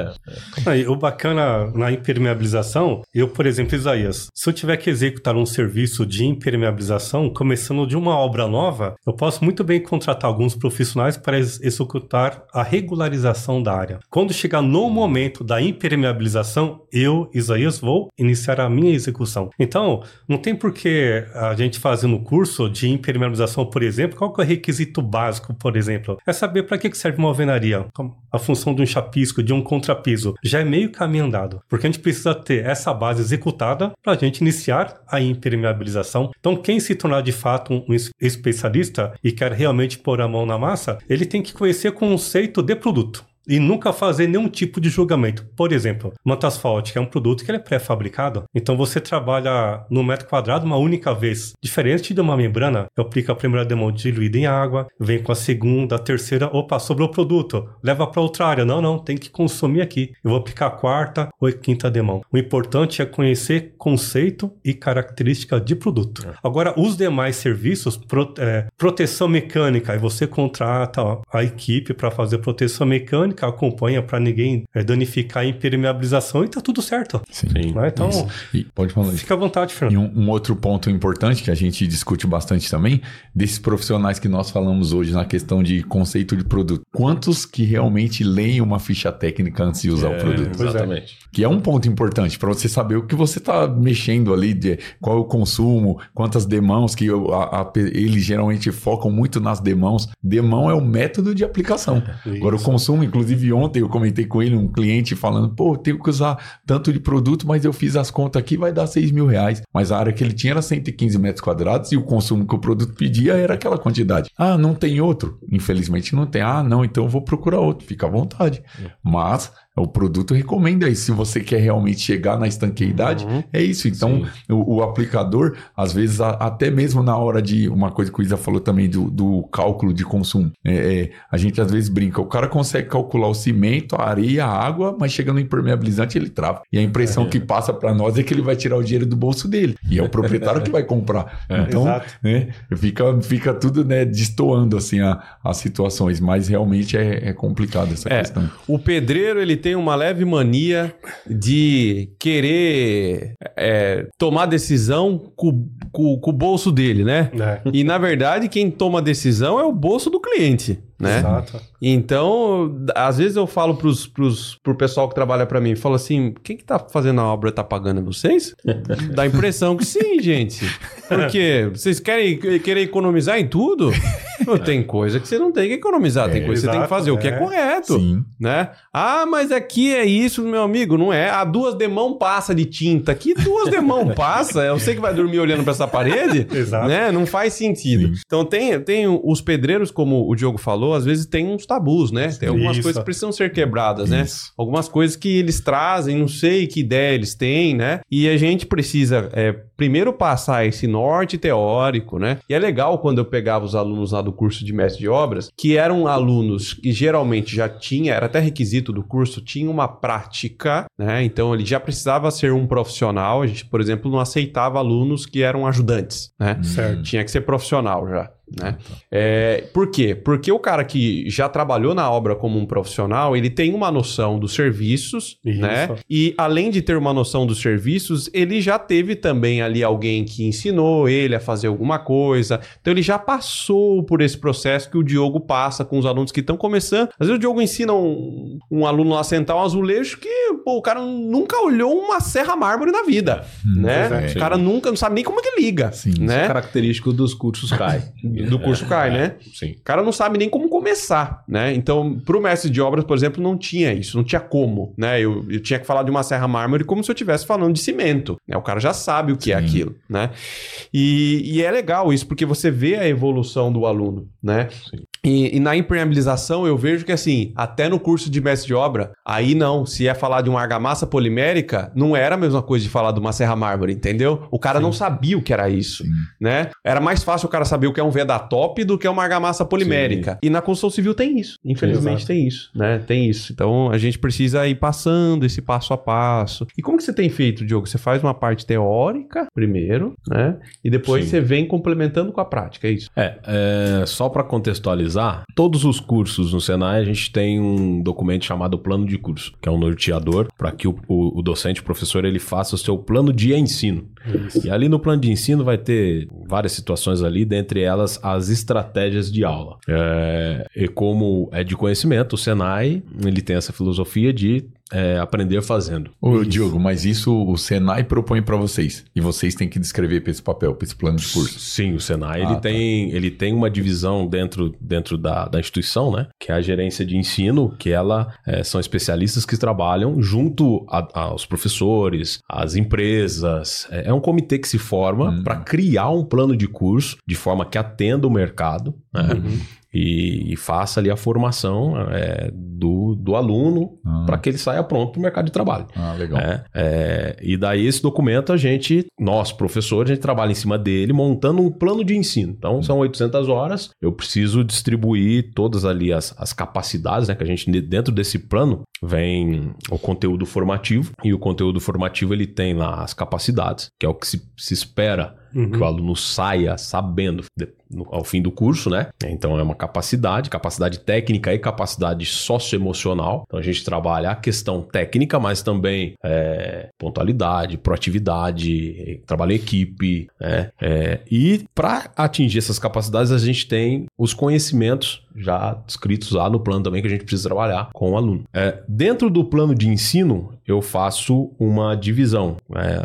Aí, o bacana na impermeabilização, eu, por exemplo, Isaías, se eu tiver que executar um serviço de impermeabilização, começando de uma obra nova, eu posso muito bem contratar alguns profissionais para executar a regularização da área. Quando chegar no momento da impermeabilização, eu, Isaías, vou iniciar a minha execução. Então, não tem por que a gente fazer no curso de impermeabilização, por exemplo, qual é o requisito básico, por exemplo? É saber para que serve uma alvenaria, a função de um chapisco, de um contrapiso. Já é meio caminho andado, porque a gente precisa ter essa base executada para a gente iniciar a impermeabilização. Então, quem se tornar de fato um especialista e quer realmente pôr a mão na massa, ele tem que conhecer o conceito de produto e nunca fazer nenhum tipo de julgamento. Por exemplo, manta asfáltica é um produto que é pré-fabricado, então você trabalha no metro quadrado uma única vez. Diferente de uma membrana, eu aplico a primeira demão diluída em água, vem com a segunda, a terceira, opa, sobrou o produto, leva para outra área. Não, não, tem que consumir aqui. Eu vou aplicar a quarta ou a quinta demão. O importante é conhecer conceito e característica de produto. É. Agora, os demais serviços, pro, é, proteção mecânica, aí você contrata ó, a equipe para fazer proteção mecânica que acompanha para ninguém é, danificar a impermeabilização e tá tudo certo. Sim. Né? Então, e pode falar. Fica à vontade, Fernando. E um, um, outro ponto importante que a gente discute bastante também, desses profissionais que nós falamos hoje na questão de conceito de produto. Quantos que realmente leem uma ficha técnica antes de usar é, o produto? Exatamente. É. Que é um ponto importante para você saber o que você está mexendo ali, de qual é o consumo, quantas demãos, que a, a, eles geralmente focam muito nas demãos. Demão é o método de aplicação. Agora, o consumo, inclusive, Inclusive, ontem eu comentei com ele, um cliente falando: pô, tenho que usar tanto de produto, mas eu fiz as contas aqui, vai dar 6 mil reais. Mas a área que ele tinha era 115 metros quadrados e o consumo que o produto pedia era aquela quantidade. Ah, não tem outro? Infelizmente não tem. Ah, não, então eu vou procurar outro. Fica à vontade. É. Mas o produto recomenda isso. Se você quer realmente chegar na estanqueidade, uhum. é isso. Então, o, o, aplicador, às vezes, a, até mesmo na hora de. Uma coisa que o Isa falou também do, do cálculo de consumo. É, é, a gente às vezes brinca. O cara consegue calcular o cimento, a areia, a água, mas chega no impermeabilizante ele trava. E a impressão é. que passa para nós é que ele vai tirar o dinheiro do bolso dele. E é o proprietário que vai comprar. É. Então, né, fica, fica tudo né, destoando assim, as situações. Mas realmente é, é complicado essa é. questão. O pedreiro, ele tem tem uma leve mania de querer é, tomar decisão com, com, com, o bolso dele, né? É. E na verdade, quem toma a decisão é o bolso do cliente. Né? Exato. Então, às vezes eu falo pros, pros, pro pessoal que trabalha para mim, falo assim, quem que tá fazendo a obra tá pagando vocês? Dá a impressão que sim, gente. Porque vocês querem querer economizar em tudo? Tem coisa que você não tem que economizar, é, tem coisa que você tem que fazer é. o que é, é correto, sim. né? Ah, mas aqui é isso, meu amigo, não é? A duas demão passa de tinta. Que duas demão passa? Eu sei que vai dormir olhando para essa parede, Exato. né? Não faz sentido. Sim. Então tem, tem os pedreiros, como o Diogo falou, às vezes tem uns tabus, né? Tem algumas isso. coisas que precisam ser quebradas, né? isso. né? Algumas coisas que eles trazem, não sei que ideia eles têm, né? E a gente precisa é, primeiro passar esse norte teórico, né? E é legal quando eu pegava os alunos lá do curso de mestre de obras, que eram alunos que geralmente já tinha, era até requisito do curso, tinha uma prática, né? Então ele já precisava ser um profissional. A gente, por exemplo, não aceitava alunos que eram ajudantes, né? Certo. Tinha que ser profissional já. Né? É, por quê? Porque o cara que já trabalhou na obra como um profissional, ele tem uma noção dos serviços, Isso. né? E além de ter uma noção dos serviços, ele já teve também ali alguém que ensinou ele a fazer alguma coisa. Então ele já passou por esse processo que o Diogo passa com os alunos que estão começando. Às vezes o Diogo ensina um, um aluno a sentar um azulejo que pô, o cara nunca olhou uma serra mármore na vida, hum, né? É. O cara nunca não sabe nem como é que liga, Sim, né? Isso é característico dos cursos CAI. do curso cai, né? Sim. O cara não sabe nem como começar, né? Então, para o mestre de obras, por exemplo, não tinha isso, não tinha como, né? Eu, eu tinha que falar de uma serra mármore como se eu estivesse falando de cimento, né? O cara já sabe o que é Sim. é aquilo, né? E, e, é legal isso, porque você vê a evolução do aluno, né? Sim. E, e, na impermeabilização eu vejo que assim, até no curso de mestre de obra, aí não, se é falar de uma argamassa polimérica, não era a mesma coisa de falar de uma serra mármore, entendeu? O cara Sim. não sabia o que era isso, Sim. né? Era mais fácil o cara saber o que é um top do que uma argamassa polimérica. Sim. E na construção civil tem isso, infelizmente tem isso, né? Tem isso. Então a gente precisa ir passando esse passo a passo. E como que você tem feito, Diogo? Você faz uma parte teórica primeiro, né? E depois você vem complementando com a prática, é isso? É, é só para contextualizar todos os cursos no Senai a gente tem um documento chamado plano de curso, que é um norteador para que o, o, o, docente, o professor, ele faça o seu plano de ensino. Isso. E ali no plano de ensino vai ter várias situações ali, dentre elas as estratégias de aula. É, e como é de conhecimento, o Senai ele tem essa filosofia de é, aprender fazendo. Ô, Diogo, mas isso o Senai propõe para vocês e vocês têm que descrever para esse papel, para esse plano de curso. Sim, o Senai ah, ele, tá. tem, ele tem uma divisão dentro, dentro da, da instituição, né? Que é a gerência de ensino, que ela é, são especialistas que trabalham junto a, aos professores, às empresas. É, é, um comitê que se forma hum. para criar um plano de curso de forma que atenda o mercado. Né? Uhum e, e faça ali a formação é, do, do aluno ah. para que ele saia pronto para o mercado de trabalho. Ah, legal. É, é, e daí esse documento a gente, nós professores, a gente trabalha em cima dele montando um plano de ensino. Então hum. são 800 horas, eu preciso distribuir todas ali as, as capacidades, né, que a gente dentro desse plano vem o conteúdo formativo e o conteúdo formativo ele tem lá as capacidades, que é o que se, se espera uhum. que o aluno saia sabendo ao fim do curso, né? Então é uma capacidade, capacidade técnica e capacidade socioemocional. Então a gente trabalha a questão técnica, mas também é, pontualidade, proatividade, trabalho em equipe, né? É, e para atingir essas capacidades a gente tem os conhecimentos já descritos lá no plano também que a gente precisa trabalhar com o aluno. É, dentro do plano de ensino eu faço uma divisão. Né?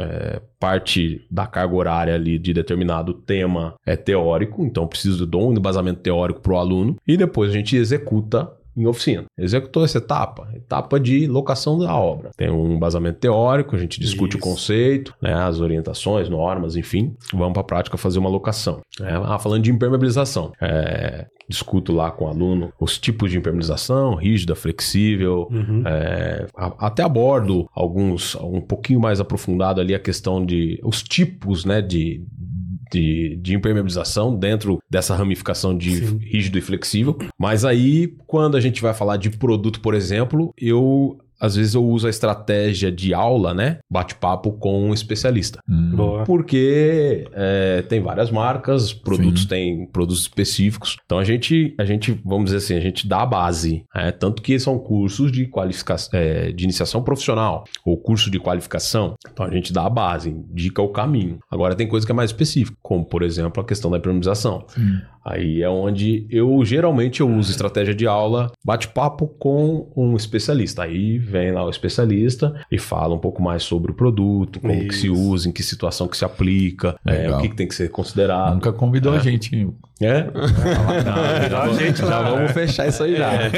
É, parte da carga horária ali de determinado tema é teórico, então preciso de um embasamento teórico para o aluno, e depois a gente executa em oficina. Executou essa etapa, etapa de locação da obra. Tem um embasamento teórico, a gente discute Isso. o conceito, né, as orientações, normas, enfim. Vamos para a prática fazer uma locação. É, ah, falando de impermeabilização, é, discuto lá com o aluno os tipos de impermeabilização, rígida, flexível, uhum. é, a, até abordo alguns, um pouquinho mais aprofundado ali a questão de os tipos, né, de, de, de impermeabilização dentro dessa ramificação de Sim. rígido e flexível. Mas aí, quando a gente vai falar de produto, por exemplo, eu às vezes eu uso a estratégia de aula, né? Bate-papo com um especialista. Hum. Porque é, tem várias marcas, produtos Sim. têm produtos específicos. Então a gente, a gente, vamos dizer assim, a gente dá a base. É, tanto que são cursos de qualificação, é, de iniciação profissional ou curso de qualificação. Então a gente dá a base, indica o caminho. Agora tem coisa que é mais específica, como por exemplo a questão da impermeabilização. Aí é onde eu geralmente eu uso estratégia de aula, bate-papo com um especialista. Aí vem lá o especialista e fala um pouco mais sobre o produto, como Isso. que se usa, em que situação que se aplica, é, o que, que, tem que ser considerado. Nunca convidou é. a gente. É? Não, já, a gente já vamos fechar isso aí já. É.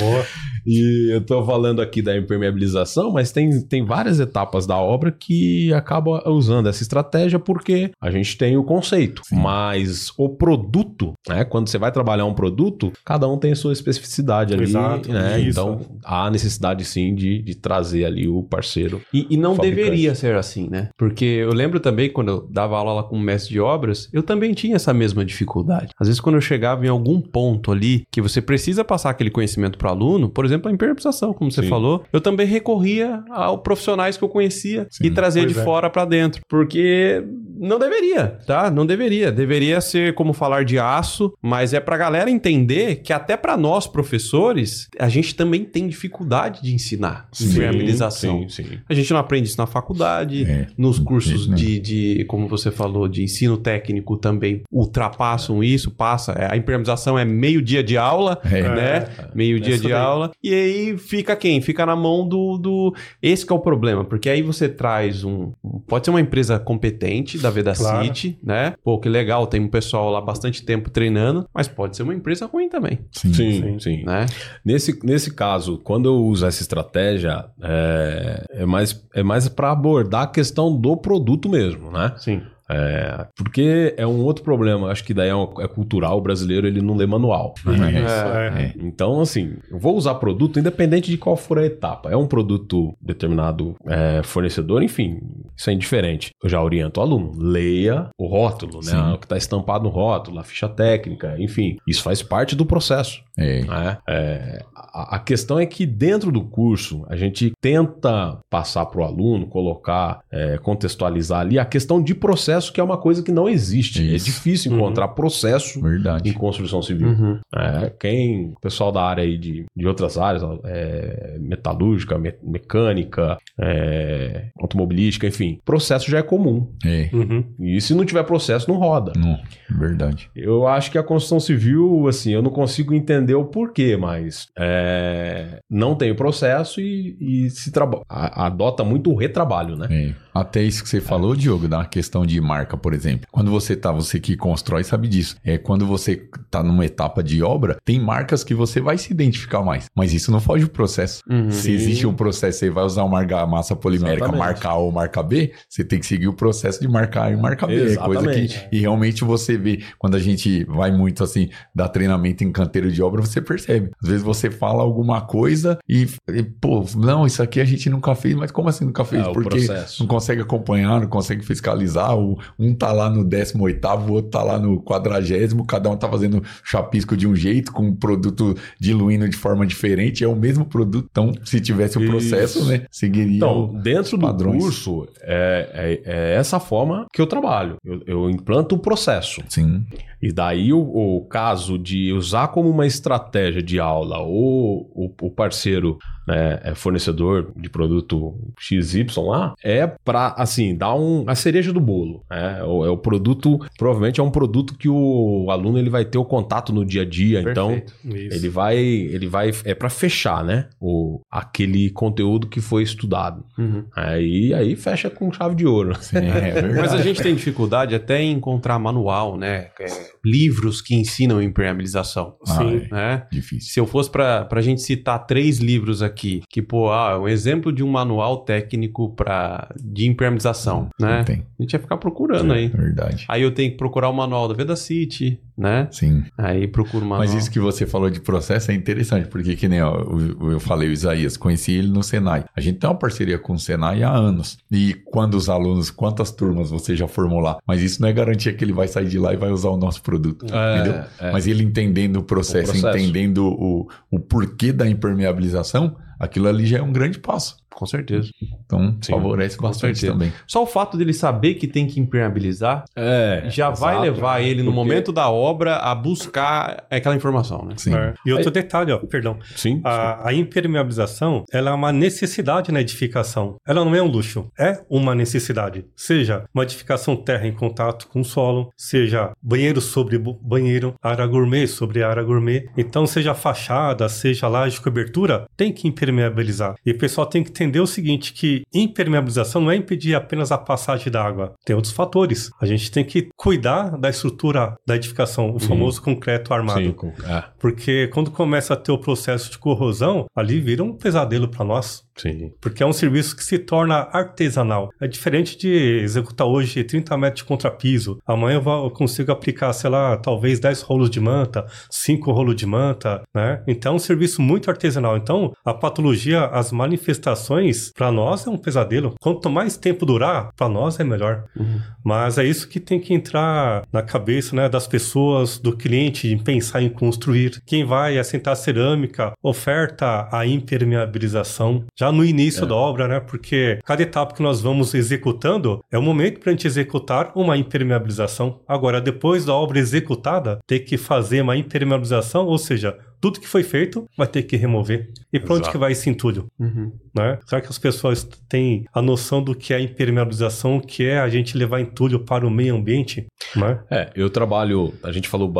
Boa. E eu tô falando aqui da impermeabilização, mas tem, tem várias etapas da obra que acaba usando essa estratégia porque a gente tem o conceito, Sim. mas o produto, né? Quando você vai trabalhar um produto, cada um tem a sua especificidade ali, Exato, né? Então há necessidade sim de, de trazer ali o parceiro. E, e não fabricante. deveria ser assim, né? Porque eu lembro também quando eu dava aula lá com o mestre de obras, eu também tinha essa mesma dificuldade. Às vezes quando eu chegava em algum ponto ali que você precisa passar aquele conhecimento para o aluno, por exemplo, a impermeabilização, como você Sim. falou, eu também recorria a profissionais que eu conhecia Sim. e trazia de é. fora para dentro, porque não deveria, tá? Não deveria. Deveria ser como falar de aço, mas é pra galera entender que até para nós professores, a gente também tem dificuldade de ensinar sim, impermeabilização. Sim, sim. A gente não aprende isso na faculdade, é, nos cursos né? de, de, como você falou, de ensino técnico também ultrapassam isso, passa. É, a impermeabilização é meio dia de aula, é. né? É. Meio dia de aula. E aí fica quem? Fica na mão do, do... Esse é o problema, porque aí você traz um... Pode ser uma empresa competente da Vedacity, claro. né? Pô, que legal, tem um pessoal lá bastante tempo treinando, mas pode ser uma empresa ruim também. Sim, sim. sim. sim. Né? Nesse, nesse caso, quando eu uso essa estratégia, é, é mais, é mais para abordar a questão do produto mesmo, né? Sim. É, porque é um outro problema, acho que daí é, um, é cultural, o brasileiro ele não lê manual. Né? É, é. Então, assim, eu vou usar produto independente de qual for a etapa. É um produto determinado é, fornecedor, enfim, isso é indiferente. Eu já oriento o aluno, leia o rótulo, né? O que está estampado no rótulo, a ficha técnica, enfim, isso faz parte do processo. É. Né? É, a, a, questão é que dentro do curso a gente tenta passar para o aluno, colocar, é, contextualizar ali a questão de processo, que é uma coisa que não existe. É Isso. É difícil uhum. encontrar processo Verdade. em construção civil. Uhum. É, quem, o pessoal da área aí de, de outras áreas, é, metalúrgica, me, mecânica, é, automobilística, enfim, processo já é comum. Uhum. E se não tiver processo, não roda. Não, verdade. Eu acho que a construção civil, assim, eu não consigo entender o porquê, mas é, não tem processo e, e se adota muito o retrabalho, né? É. Até isso que você falou, Diogo, da questão de marca, por exemplo. Quando você tá, você que constrói sabe disso. É quando você tá numa etapa de obra, tem marcas que você vai se identificar mais. Mas isso não foge do processo. Uhum. Se existe um processo, você vai usar uma massa polimérica, Exatamente. marca A ou marca B, você tem que seguir o processo de marcar A e marca B. Exatamente. Coisa que e realmente você vê, quando a gente vai muito assim, dar treinamento em canteiro de obra, você percebe. Às vezes você fala alguma coisa e, e pô, não, isso aqui a gente nunca fez, mas como assim nunca fez? É, Porque não consegue consegue acompanhar, não consegue fiscalizar. O, um tá lá no 18, o outro tá lá no 40, cada um tá fazendo chapisco de um jeito, com um produto diluindo de forma diferente. É o mesmo produto. Então, se tivesse o um processo, Isso. né, seguiria. Então, dentro do curso, é, é, é, essa forma que eu trabalho. Eu, eu implanto o processo. Sim. E daí o, o, caso de usar como uma estratégia de aula ou o, o parceiro né, é fornecedor de produto XY lá, é para assim, dar um, a cereja do bolo. Né? É, o, é o produto, provavelmente é um produto que o aluno ele vai ter o contato no dia a dia, então Perfeito. então Isso. ele vai, ele vai, é para fechar, né, o, aquele conteúdo que foi estudado. Uhum. Aí, aí fecha com chave de ouro. Sim, é Mas a gente tem dificuldade até em encontrar manual, né, é livros que ensinam impermeabilização. Ah, Sim. É. Né? Difícil. Se eu fosse para a gente citar três livros aqui, que, pô, ah, um exemplo de um manual técnico pra, de impermeabilização, Não né? Tem. A gente ia ficar procurando é, aí. Verdade. Aí eu tenho que procurar o manual da Vedacity, né? Sim. Aí procuro o manual. Mas isso que você falou de processo é interessante, porque que nem ó, eu, eu falei, o Isaías, conheci ele no Senai. A gente tem uma parceria com o Senai há anos. E quando os alunos, quantas turmas você já formou lá? Mas isso não é garantia que ele vai sair de lá e vai usar o nosso produto. É, entendeu? É. Mas ele entendendo o processo, o processo. entendendo o, o porquê da impermeabilização, aquilo ali já é um grande passo. Com certeza. Então, Sim, favorece bastante também. Só o fato dele saber que tem que impermeabilizar é, já exato, vai levar ele, no momento da obra, a buscar aquela informação, né? Sim. É. E outro detalhe, ó, perdão. Sim. A, a, impermeabilização, ela é uma necessidade na edificação. Ela não é um luxo, é uma necessidade. Seja uma edificação terra em contato com o solo, seja banheiro sobre banheiro, área gourmet sobre área gourmet. Então, seja fachada, seja laje de cobertura, tem que impermeabilizar. E o pessoal tem que entender o seguinte, que impermeabilização não é impedir apenas a passagem da água. Tem outros fatores. A gente tem que cuidar da estrutura da edificação, o famoso concreto armado. Sim, é. Porque quando começa a ter o processo de corrosão, ali vira um pesadelo para nós. Sim. Porque é um serviço que se torna artesanal. É diferente de executar hoje 30 metros de contrapiso. Amanhã eu consigo aplicar, sei lá, talvez 10 rolos de manta, 5 rolos de manta, né? Então é um serviço muito artesanal. Então, a patologia, as manifestações, para nós é um pesadelo. Quanto mais tempo durar, para nós é melhor. Uhum. Mas é isso que tem que entrar na cabeça né, das pessoas, do cliente, em pensar em construir. Quem vai assentar cerâmica, oferta a impermeabilização. Já já no início é. da obra, né? Porque cada etapa que nós vamos executando é o momento para a gente executar uma impermeabilização. Agora, depois da obra executada, ter que fazer uma impermeabilização, ou seja, tudo que foi feito vai ter que remover. E para onde que vai esse entulho? Uhum. Né? Será que as pessoas têm a noção do que é impermeabilização, que é a gente levar entulho para o meio ambiente? Né? É, eu trabalho, a gente falou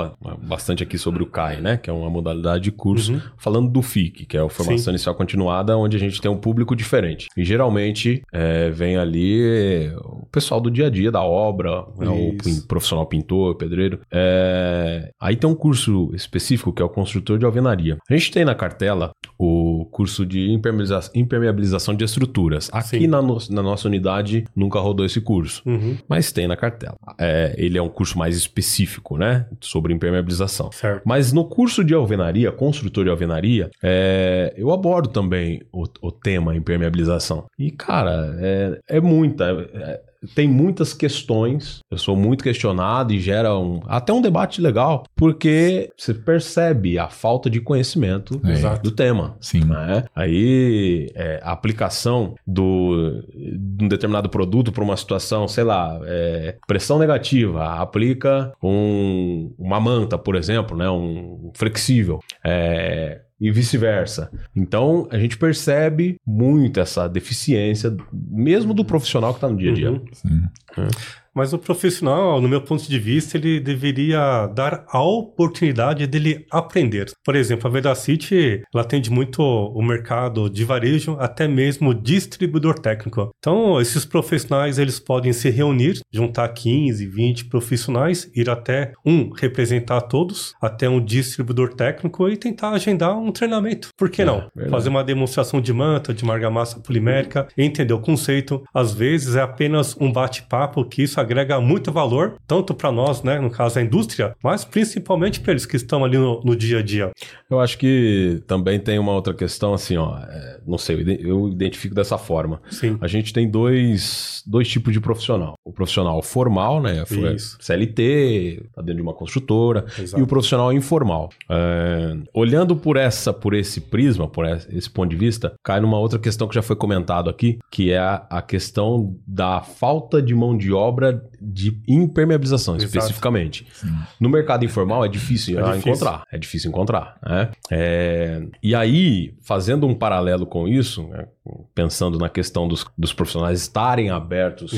bastante aqui sobre o CAI, né? Que é uma modalidade de curso, uhum. falando do FIC, que é a Formação Sim. Inicial Continuada, onde a gente tem um público diferente. E geralmente é, vem ali o pessoal do dia a dia da obra, né? o profissional pintor, pedreiro. É... Aí tem um curso específico que é o construtor de alvenaria. A gente tem na cartela o curso de impermeabiliza impermeabilização de estruturas. Aqui na, no na, nossa unidade nunca rodou esse curso, uhum. mas tem na cartela. É, ele é um curso mais específico, né? Sobre impermeabilização. Certo. Mas no curso de alvenaria, construtor de alvenaria, é, eu abordo também o, o, tema impermeabilização. E, cara, é, é muita. É, tem muitas questões, eu sou muito questionado e gera um, até um debate legal, porque você percebe a falta de conhecimento é. do tema. Sim. Né? Aí é, a aplicação do, de um determinado produto para uma situação, sei lá, é, pressão negativa, aplica um, uma manta, por exemplo, né? um flexível. É, e vice-versa. Então, a gente percebe muito essa deficiência, mesmo do profissional que está no dia a dia. Uhum. É. Mas o profissional, no meu ponto de vista, ele deveria dar a oportunidade dele aprender. Por exemplo, a Vedacity, ela atende muito o mercado de varejo, até mesmo distribuidor técnico. Então, esses profissionais, eles podem se reunir, juntar 15, 20 profissionais, ir até um representar todos, até um distribuidor técnico e tentar agendar um treinamento. Por que é, não? Fazer uma demonstração de manta, de argamassa polimérica, entender o conceito. Às vezes é apenas um bate-papo que isso agrega muito valor, tanto para nós, né, no caso a indústria, mas principalmente para eles que estão ali no, no, dia a dia. Eu acho que também tem uma outra questão, assim, ó, é, não sei, eu identifico dessa forma. Sim. A gente tem dois, dois tipos de profissional. O profissional formal, né, Isso. CLT, tá dentro de uma construtora, Exato. e o profissional informal. É, olhando por essa, por esse prisma, por esse ponto de vista, cai numa outra questão que já foi comentado aqui, que é a, a questão da falta de mão de obra de impermeabilização, Exato. especificamente. Sim. No mercado informal é difícil, é difícil. encontrar. É difícil encontrar. Né? É... E aí, fazendo um paralelo com isso, né? pensando na questão dos, dos profissionais estarem abertos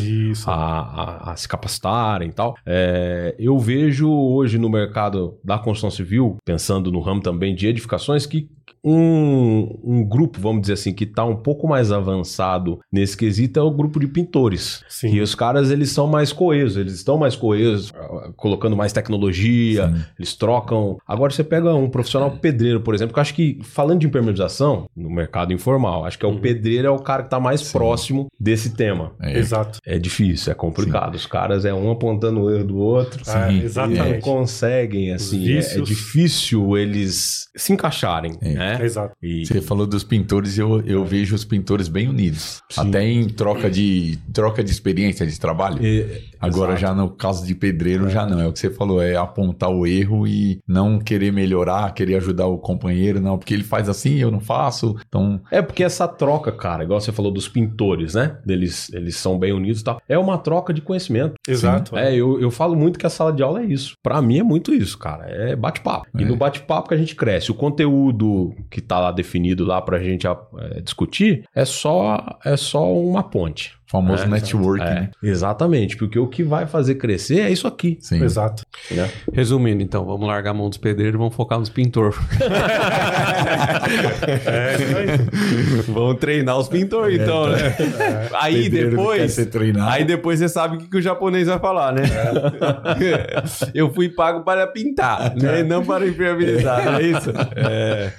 a, a, a, se capacitarem e tal, é... eu vejo hoje no mercado da construção civil, pensando no ramo também de edificações, que um, um grupo, vamos dizer assim, que está um pouco mais avançado nesse quesito é o grupo de pintores. Sim. E os caras, eles são mais coesos, eles estão mais coesos, colocando mais tecnologia, Sim. eles trocam. Agora você pega um profissional pedreiro, por exemplo, que eu acho que, falando de impermeabilização, no mercado informal, acho que é o uhum. pedreiro é o cara que está mais Sim. próximo desse tema. É. Exato. É difícil, é complicado. Os caras é um apontando o erro do outro. É, exatamente. não conseguem, assim, é, é, difícil eles se encaixarem, é. né? Né? Exato. E... Você falou dos pintores, eu, eu vejo os pintores bem unidos. Sim. Até em troca de, troca de experiência de trabalho. E, Agora, exato. já no caso de pedreiro, é. já não. É o que você falou, é apontar o erro e não querer melhorar, querer ajudar o companheiro, não, porque ele faz assim, eu não faço. Então. É porque essa troca, cara, igual você falou dos pintores, né? Eles, eles são bem unidos e tal. É uma troca de conhecimento. Exato. É, eu, eu falo muito que a sala de aula é isso. Para mim é muito isso, cara. É bate-papo. É. E no bate-papo que a gente cresce. O conteúdo que tá lá definido lá pra gente é, discutir é só, é só uma ponte famoso é, network, é, né? Exatamente, porque o que vai fazer crescer é isso aqui. Sim. Exato. É. Resumindo, então, vamos largar a mão dos pedreiros e vamos focar nos pintores. é, vamos treinar os pintores, então, né? É. Aí Pedreiro depois. Aí depois você sabe o que, que o japonês vai falar, né? É. Eu fui pago para pintar, né? Não para impermeabilizar, não é isso? É.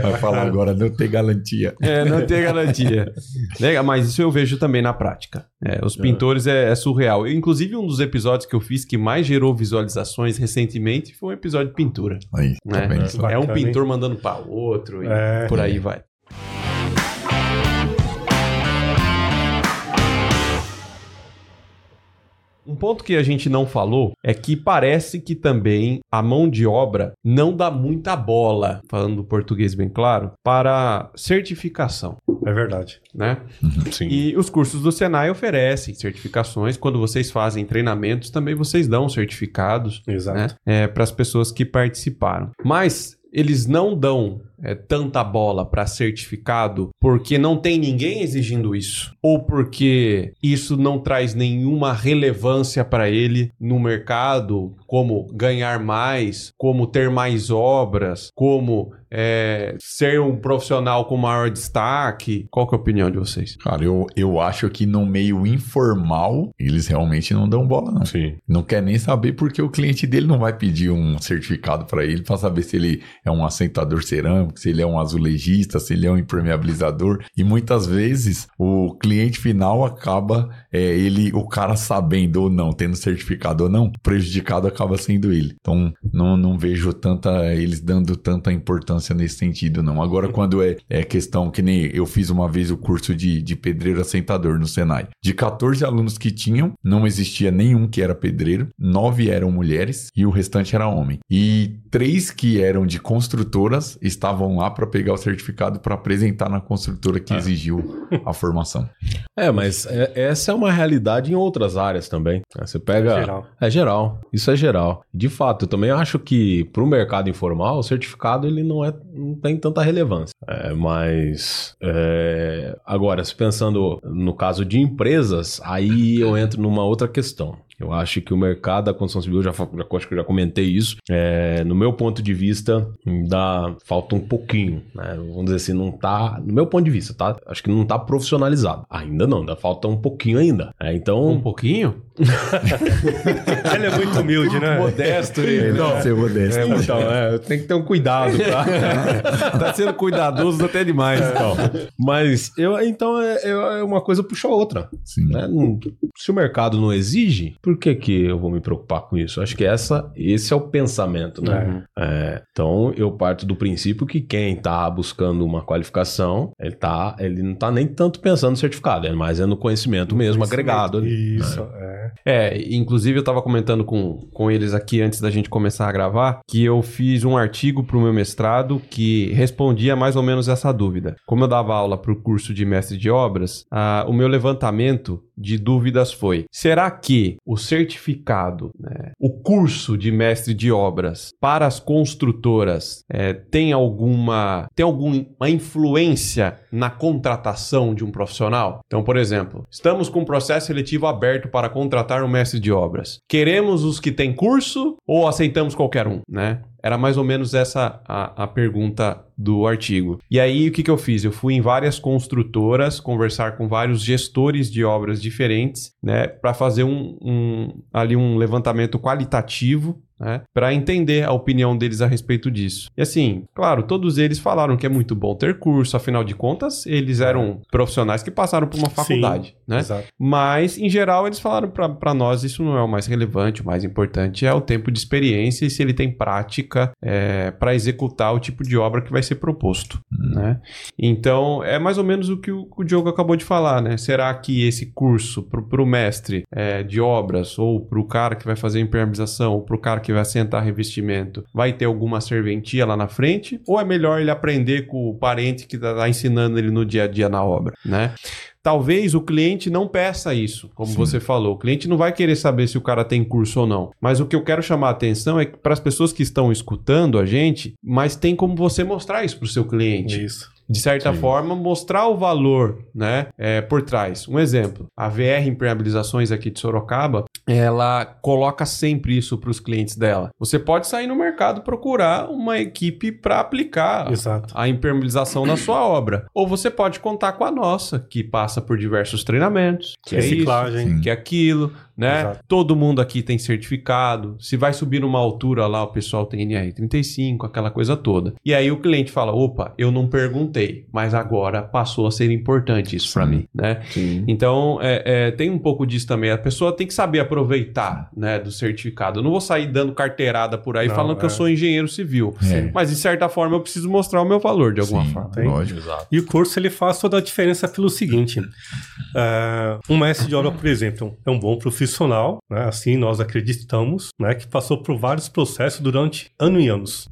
Vai falar agora, não ter garantia. É, não ter garantia. Legal, mas isso eu vejo também na prática prática. É, os pintores é, é, surreal. Inclusive, um dos episódios que eu fiz que mais gerou visualizações recentemente foi um episódio de pintura. Aí, né? é, é um pintor mandando para o outro e é. por aí vai. Um ponto que a gente não falou é que parece que também a mão de obra não dá muita bola, falando português bem claro, para certificação. É verdade. Né? Uhum, sim. E os cursos do Senai oferecem certificações. Quando vocês fazem treinamentos, também vocês dão certificados Exato. Né? É, para as pessoas que participaram. Mas eles não dão é, tanta bola para certificado porque não tem ninguém exigindo isso ou porque isso não traz nenhuma relevância para ele no mercado, como ganhar mais, como ter mais obras, como é, ser um profissional com maior destaque? Qual é a opinião de vocês? Cara, eu, eu acho que no meio informal eles realmente não dão bola, não. Sim. Não quer nem saber porque o cliente dele não vai pedir um certificado para ele para saber se ele é um assentador cerâmico se ele é um azulejista, se ele é um impermeabilizador. E muitas vezes o cliente final acaba, é, ele, o cara sabendo ou não, tendo certificado ou não, prejudicado acaba sendo ele. Então não, não vejo tanta, eles dando tanta importância nesse sentido, não. Agora, quando é, é questão que nem eu fiz uma vez o curso de, de pedreiro assentador no Senai. De 14 alunos que tinham, não existia nenhum que era pedreiro, nove eram mulheres e o restante era homem. E três que eram de construtoras estavam lá para pegar o certificado para apresentar na construtora que é. exigiu a formação. É, mas é, essa é uma realidade em outras áreas também. Né? Você pega. É geral. É geral. Isso é geral. De fato, eu também acho que para o mercado informal, o certificado ele não, é, não tem tanta relevância. É, mas. É... Agora, se pensando no caso de empresas, aí eu entro numa outra questão. Eu acho que o mercado da construção civil, já, já acho que eu já comentei isso, é, no meu ponto de vista, dá, falta um pouquinho, né? Vamos dizer assim, não tá, no meu ponto de vista, tá? Acho que não tá profissionalizado. Ainda não, ainda falta um pouquinho ainda. É, então... Um pouquinho? ele é muito humilde, né? Modesto ele. Não, ser modesto. É, então, é, tem que ter um cuidado, tá? tá sendo cuidadoso até demais. É. Então. Mas, eu, então, é, é, uma coisa puxa a outra. Sim. Né? Se o mercado não exige, por que, que eu vou me preocupar com isso? Acho que essa, esse é o pensamento, né? É. É, então, eu parto do princípio que quem está buscando uma qualificação, ele, tá, ele não está nem tanto pensando no certificado, é mais é no conhecimento no mesmo, conhecimento. agregado. Isso, né? é. É, inclusive eu estava comentando com, com eles aqui antes da gente começar a gravar, que eu fiz um artigo para o meu mestrado que respondia mais ou menos essa dúvida. Como eu dava aula para o curso de mestre de obras, ah, o meu levantamento de dúvidas foi: será que o certificado, né, o curso de mestre de obras para as construtoras é, tem alguma tem alguma influência na contratação de um profissional? Então, por exemplo, estamos com um processo seletivo aberto para contratar um mestre de obras. Queremos os que têm curso ou aceitamos qualquer um, né? Era mais ou menos essa a, a pergunta do artigo. E aí, o que, que eu fiz? Eu fui em várias construtoras conversar com vários gestores de obras diferentes, né, para fazer um, um, ali um levantamento qualitativo né? Para entender a opinião deles a respeito disso. E assim, claro, todos eles falaram que é muito bom ter curso, afinal de contas, eles eram profissionais que passaram por uma faculdade, Sim, né? Exato. Mas, em geral, eles falaram para nós isso não é o mais relevante, o mais importante é o tempo de experiência e se ele tem prática é, para executar o tipo de obra que vai ser proposto, hum. né? Então, é mais ou menos o que o, o Diogo acabou de falar, né? Será que esse curso para o mestre é, de obras ou para o cara que vai fazer impermeabilização ou para o cara que vai assentar revestimento vai ter alguma serventia lá na frente? Ou é melhor ele aprender com o parente que está ensinando ele no dia a dia na obra, né? Talvez o cliente não peça isso, como Sim. você falou. O cliente não vai querer saber se o cara tem curso ou não. Mas o que eu quero chamar a atenção é que para as pessoas que estão escutando a gente, mas tem como você mostrar isso para o seu cliente. Isso de certa Sim. forma, mostrar o valor né, é, por trás. Um exemplo, a VR Impermeabilizações aqui de Sorocaba, ela coloca sempre isso para os clientes dela. Você pode sair no mercado procurar uma equipe para aplicar Exato. a impermeabilização na sua obra. Ou você pode contar com a nossa, que passa por diversos treinamentos, que Reciclagem. é isso, que é aquilo né? Exato. Todo mundo aqui tem certificado. Se vai subir numa altura lá, o pessoal tem NR35, aquela coisa toda. E aí o cliente fala: opa, eu não perguntei, mas agora passou a ser importante isso para mim, né? Sim. Então é, é, tem um pouco disso também. A pessoa tem que saber aproveitar, né, do certificado. Eu não vou sair dando carteirada por aí não, falando é. que eu é. sou engenheiro civil, é. mas de certa forma eu preciso mostrar o meu valor de alguma Sim, forma. Tem. Lógico. Exato. E o curso ele faz toda a diferença pelo seguinte: uh, um mestre de obra, por exemplo, é um bom profissional profissional, né, assim nós acreditamos, né, que passou por vários processos durante anos e anos.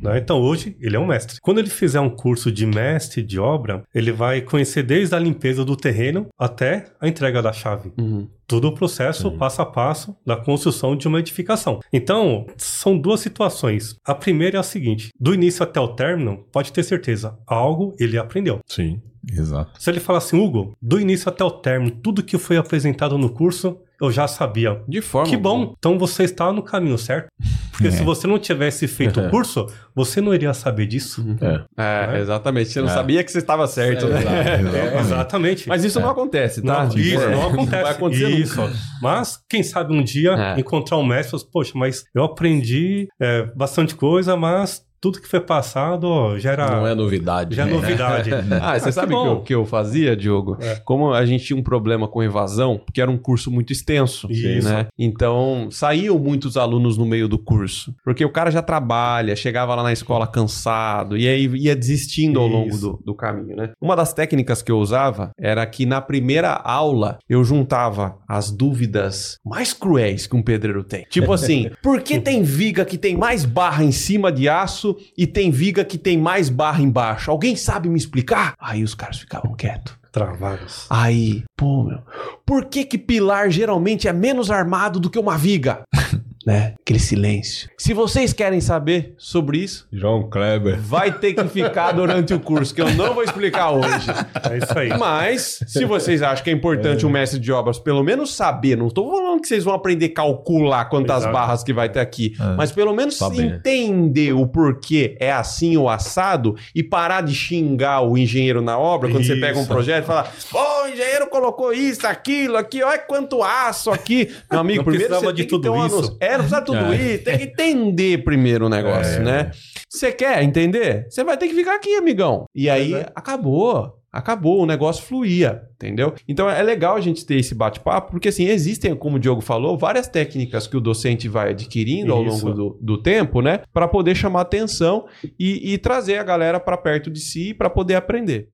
Né? Então hoje ele é um mestre. Quando ele fizer um curso de mestre de obra, ele vai conhecer desde a limpeza do terreno até a entrega da chave. Uhum. Todo o processo uhum. passo a passo da construção de uma edificação. Então, são duas situações. A primeira é a seguinte: do início até o término, pode ter certeza, algo ele aprendeu. Sim, exato. Se ele falar assim, Hugo, do início até o término, tudo que foi apresentado no curso, eu já sabia. De forma. Que bom. Então você está no caminho certo. Porque é. se você não tivesse feito o é. curso, você não iria saber disso. Uhum. É, é, é. exatamente. Você não é. sabia que você estava certo, né? Exatamente. exatamente. Mas isso não acontece, tá? Não, isso não acontece. Vai acontecer isso. Mas, quem sabe um dia encontrar um mestre e falar, poxa, mas eu aprendi bastante coisa, mas tudo que foi passado ó, já era. Não é novidade. Já é novidade. ah, você ah, sabe o que, que, eu fazia, Diogo? É. Como a gente tinha um problema com evasão, porque era um curso muito extenso. Isso. Né? Então, saíam muitos alunos no meio do curso. Porque o cara já trabalha, chegava lá na escola cansado, e aí ia desistindo ao longo do, do caminho, né? Uma das técnicas que eu usava era que na primeira aula eu juntava as dúvidas mais cruéis que um pedreiro tem. Tipo assim, por que tem viga que tem mais barra em cima de aço? E tem viga que tem mais barra embaixo. Alguém sabe me explicar? Aí os caras ficavam quietos. Travados. Aí, pô, meu. Por que que pilar geralmente é menos armado do que uma viga? né? Aquele silêncio. Se vocês querem saber sobre isso, João Kleber, vai ter que ficar durante o curso, que eu não vou explicar hoje. É isso aí. Mas, se vocês acham que é importante o é. um mestre de obras pelo menos saber, não estou falando que vocês vão aprender a calcular quantas Exato. barras que vai ter aqui, é. mas pelo menos entender o porquê é assim ou assado e parar de xingar o engenheiro na obra quando isso. você pega um projeto e fala: "Ô, o engenheiro colocou isso, aquilo, aqui, olha quanto aço aqui". Meu amigo, não primeiro você de tudo isso. É, não precisa tudo é. isso. Tem que entender primeiro o negócio, é. né? Você quer entender? Você vai ter que ficar aqui, amigão. E aí, é. acabou. Acabou, o negócio fluía, entendeu? Então é legal a gente ter esse bate-papo, porque assim, existem, como o Diogo falou, várias técnicas que o docente vai adquirindo ao longo do, do tempo, né? Para poder chamar atenção e, e trazer a galera para perto de si para poder aprender.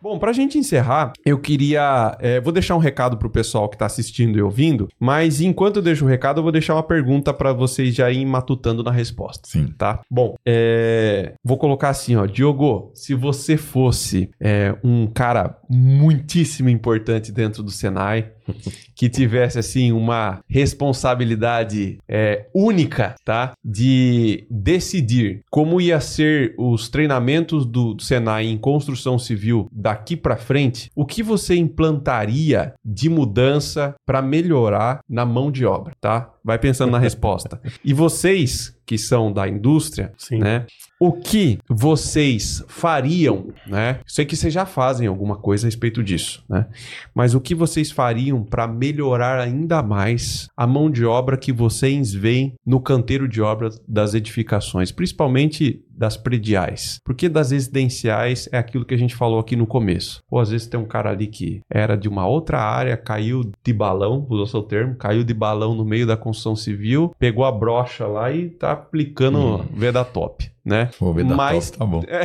Bom, para a gente encerrar, eu queria. É, vou deixar um recado para o pessoal que está assistindo e ouvindo, mas enquanto eu deixo o recado, eu vou deixar uma pergunta para vocês já irem matutando na resposta. Sim. Tá? Bom, é, vou colocar assim, ó. Diogo, se você fosse é, um cara muitíssimo importante dentro do Senai, que tivesse assim uma responsabilidade é, única, tá? De decidir como ia ser os treinamentos do, do Senai em construção civil daqui para frente, o que você implantaria de mudança para melhorar na mão de obra, tá? Vai pensando na resposta. E vocês que são da indústria, Sim. né? O que vocês fariam, né? Sei que vocês já fazem alguma coisa a respeito disso, né? Mas o que vocês fariam para melhorar ainda mais a mão de obra que vocês veem no canteiro de obra das edificações, principalmente das prediais. Porque das residenciais é aquilo que a gente falou aqui no começo. Ou às vezes tem um cara ali que era de uma outra área, caiu de balão, usou seu termo, caiu de balão no meio da construção civil, pegou a brocha lá e tá aplicando hum. veda top né? Mas, tá bom. É...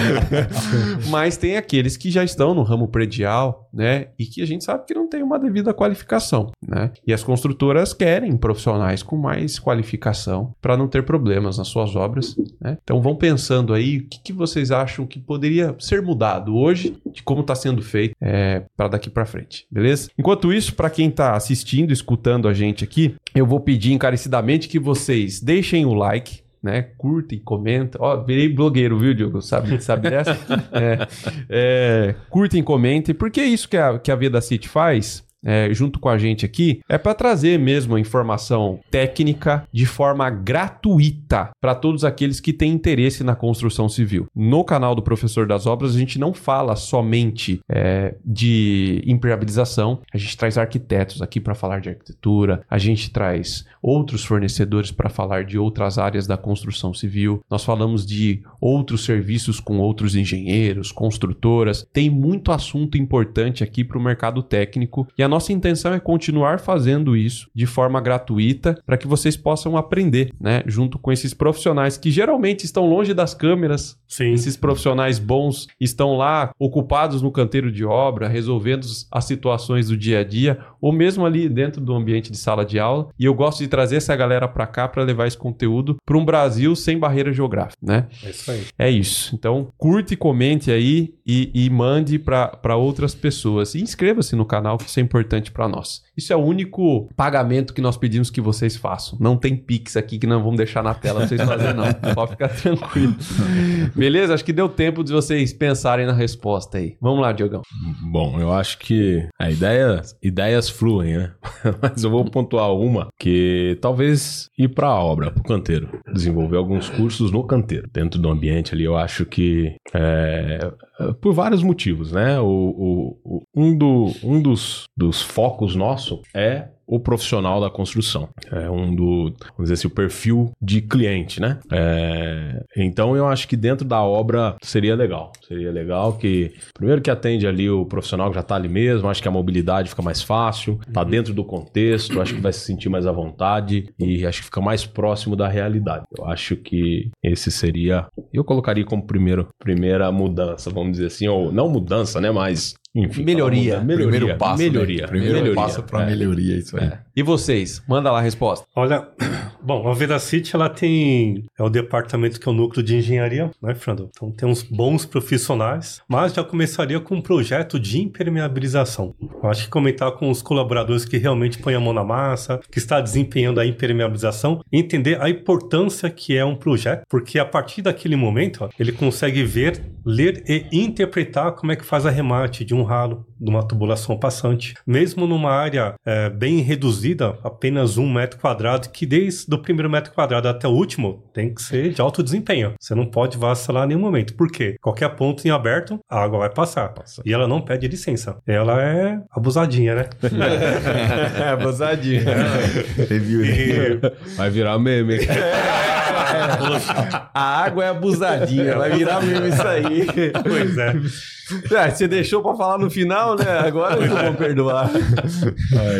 Mas tem aqueles que já estão no ramo predial, né? E que a gente sabe que não tem uma devida qualificação, né? E as construtoras querem profissionais com mais qualificação para não ter problemas nas suas obras, né? Então vão pensando aí o que, que vocês acham que poderia ser mudado hoje de como está sendo feito é, para daqui para frente, beleza? Enquanto isso, para quem está assistindo, escutando a gente aqui, eu vou pedir encarecidamente que vocês deixem o like, né? Curta e comenta. Ó, virei blogueiro, viu, Diogo? Sabe, sabe dessa? é, é, curta e comente, porque é isso que a, que a Veda City faz é, junto com a gente aqui é para trazer mesmo a informação técnica de forma gratuita para todos aqueles que têm interesse na construção civil. No canal do Professor das Obras, a gente não fala somente é, de impermeabilização, a gente traz arquitetos aqui para falar de arquitetura, a gente traz outros fornecedores para falar de outras áreas da construção civil, nós falamos de outros serviços com outros engenheiros, construtoras, tem muito assunto importante aqui para o mercado técnico e a nossa intenção é continuar fazendo isso de forma gratuita para que vocês possam aprender, né? Junto com esses profissionais que geralmente estão longe das câmeras. Sim. Esses profissionais bons estão lá ocupados no canteiro de obra, resolvendo as situações do dia a dia, ou mesmo ali dentro do ambiente de sala de aula. E eu gosto de trazer essa galera para cá para levar esse conteúdo para um Brasil sem barreira geográfica, né? É isso aí. É isso. Então, curte, comente aí e, e mande para outras pessoas. E inscreva-se no canal, que isso é importante para nós. Isso é o único pagamento que nós pedimos que vocês façam. Não tem Pix aqui que não vamos deixar na tela pra vocês fazerem, não. Pode ficar tranquilo. Beleza? Acho que deu tempo de vocês pensarem na resposta aí. Vamos lá, Diogão. Bom, eu acho que a ideia, ideias fluem, né? Mas eu vou pontuar uma que talvez ir para a obra, para o canteiro. Desenvolver alguns cursos no canteiro. Dentro do ambiente ali, eu acho que é, por vários motivos, né? O, o, o, um, do, um dos, dos focos nosso é o profissional da construção. É um do, vamos dizer assim, o perfil de cliente, né? É, então eu acho que dentro da obra seria legal. Seria legal que, primeiro que atende ali o profissional que já está ali mesmo, acho que a mobilidade fica mais fácil, tá uhum. dentro do contexto, acho que vai se sentir mais à vontade e acho que fica mais próximo da realidade. Eu acho que esse seria, eu colocaria como primeiro, primeira mudança, vamos dizer assim, ou não mudança, né, mas enfim, melhoria. melhoria. Primeiro passo. Melhoria. Né? Primeiro melhoria. passo para é. melhoria, isso aí. É. E vocês? Manda lá a resposta. Olha, bom, a Vedacity, ela tem... É o departamento que é o núcleo de engenharia, né, Fernando? Então tem uns bons profissionais, mas já começaria com um projeto de impermeabilização. Eu acho que comentar com os colaboradores que realmente põem a mão na massa, que está desempenhando a impermeabilização, entender a importância que é um projeto, porque a partir daquele momento, ó, ele consegue ver, ler e interpretar como é que faz a remate de um ralo, de uma tubulação passante. Mesmo numa área é, bem reduzida, apenas um metro quadrado, que desde o primeiro metro quadrado até o último tem que ser de alto desempenho. Você não pode vacilar em nenhum momento. Por quê? Qualquer ponto em aberto, a água vai passar. Passa. E ela não pede licença. Ela é abusadinha, né? é, abusadinha. e... Vai virar meme. a água é abusadinha. Vai virar meme isso aí. Pois é. É, você deixou para falar no final, né? Agora eu vou perdoar.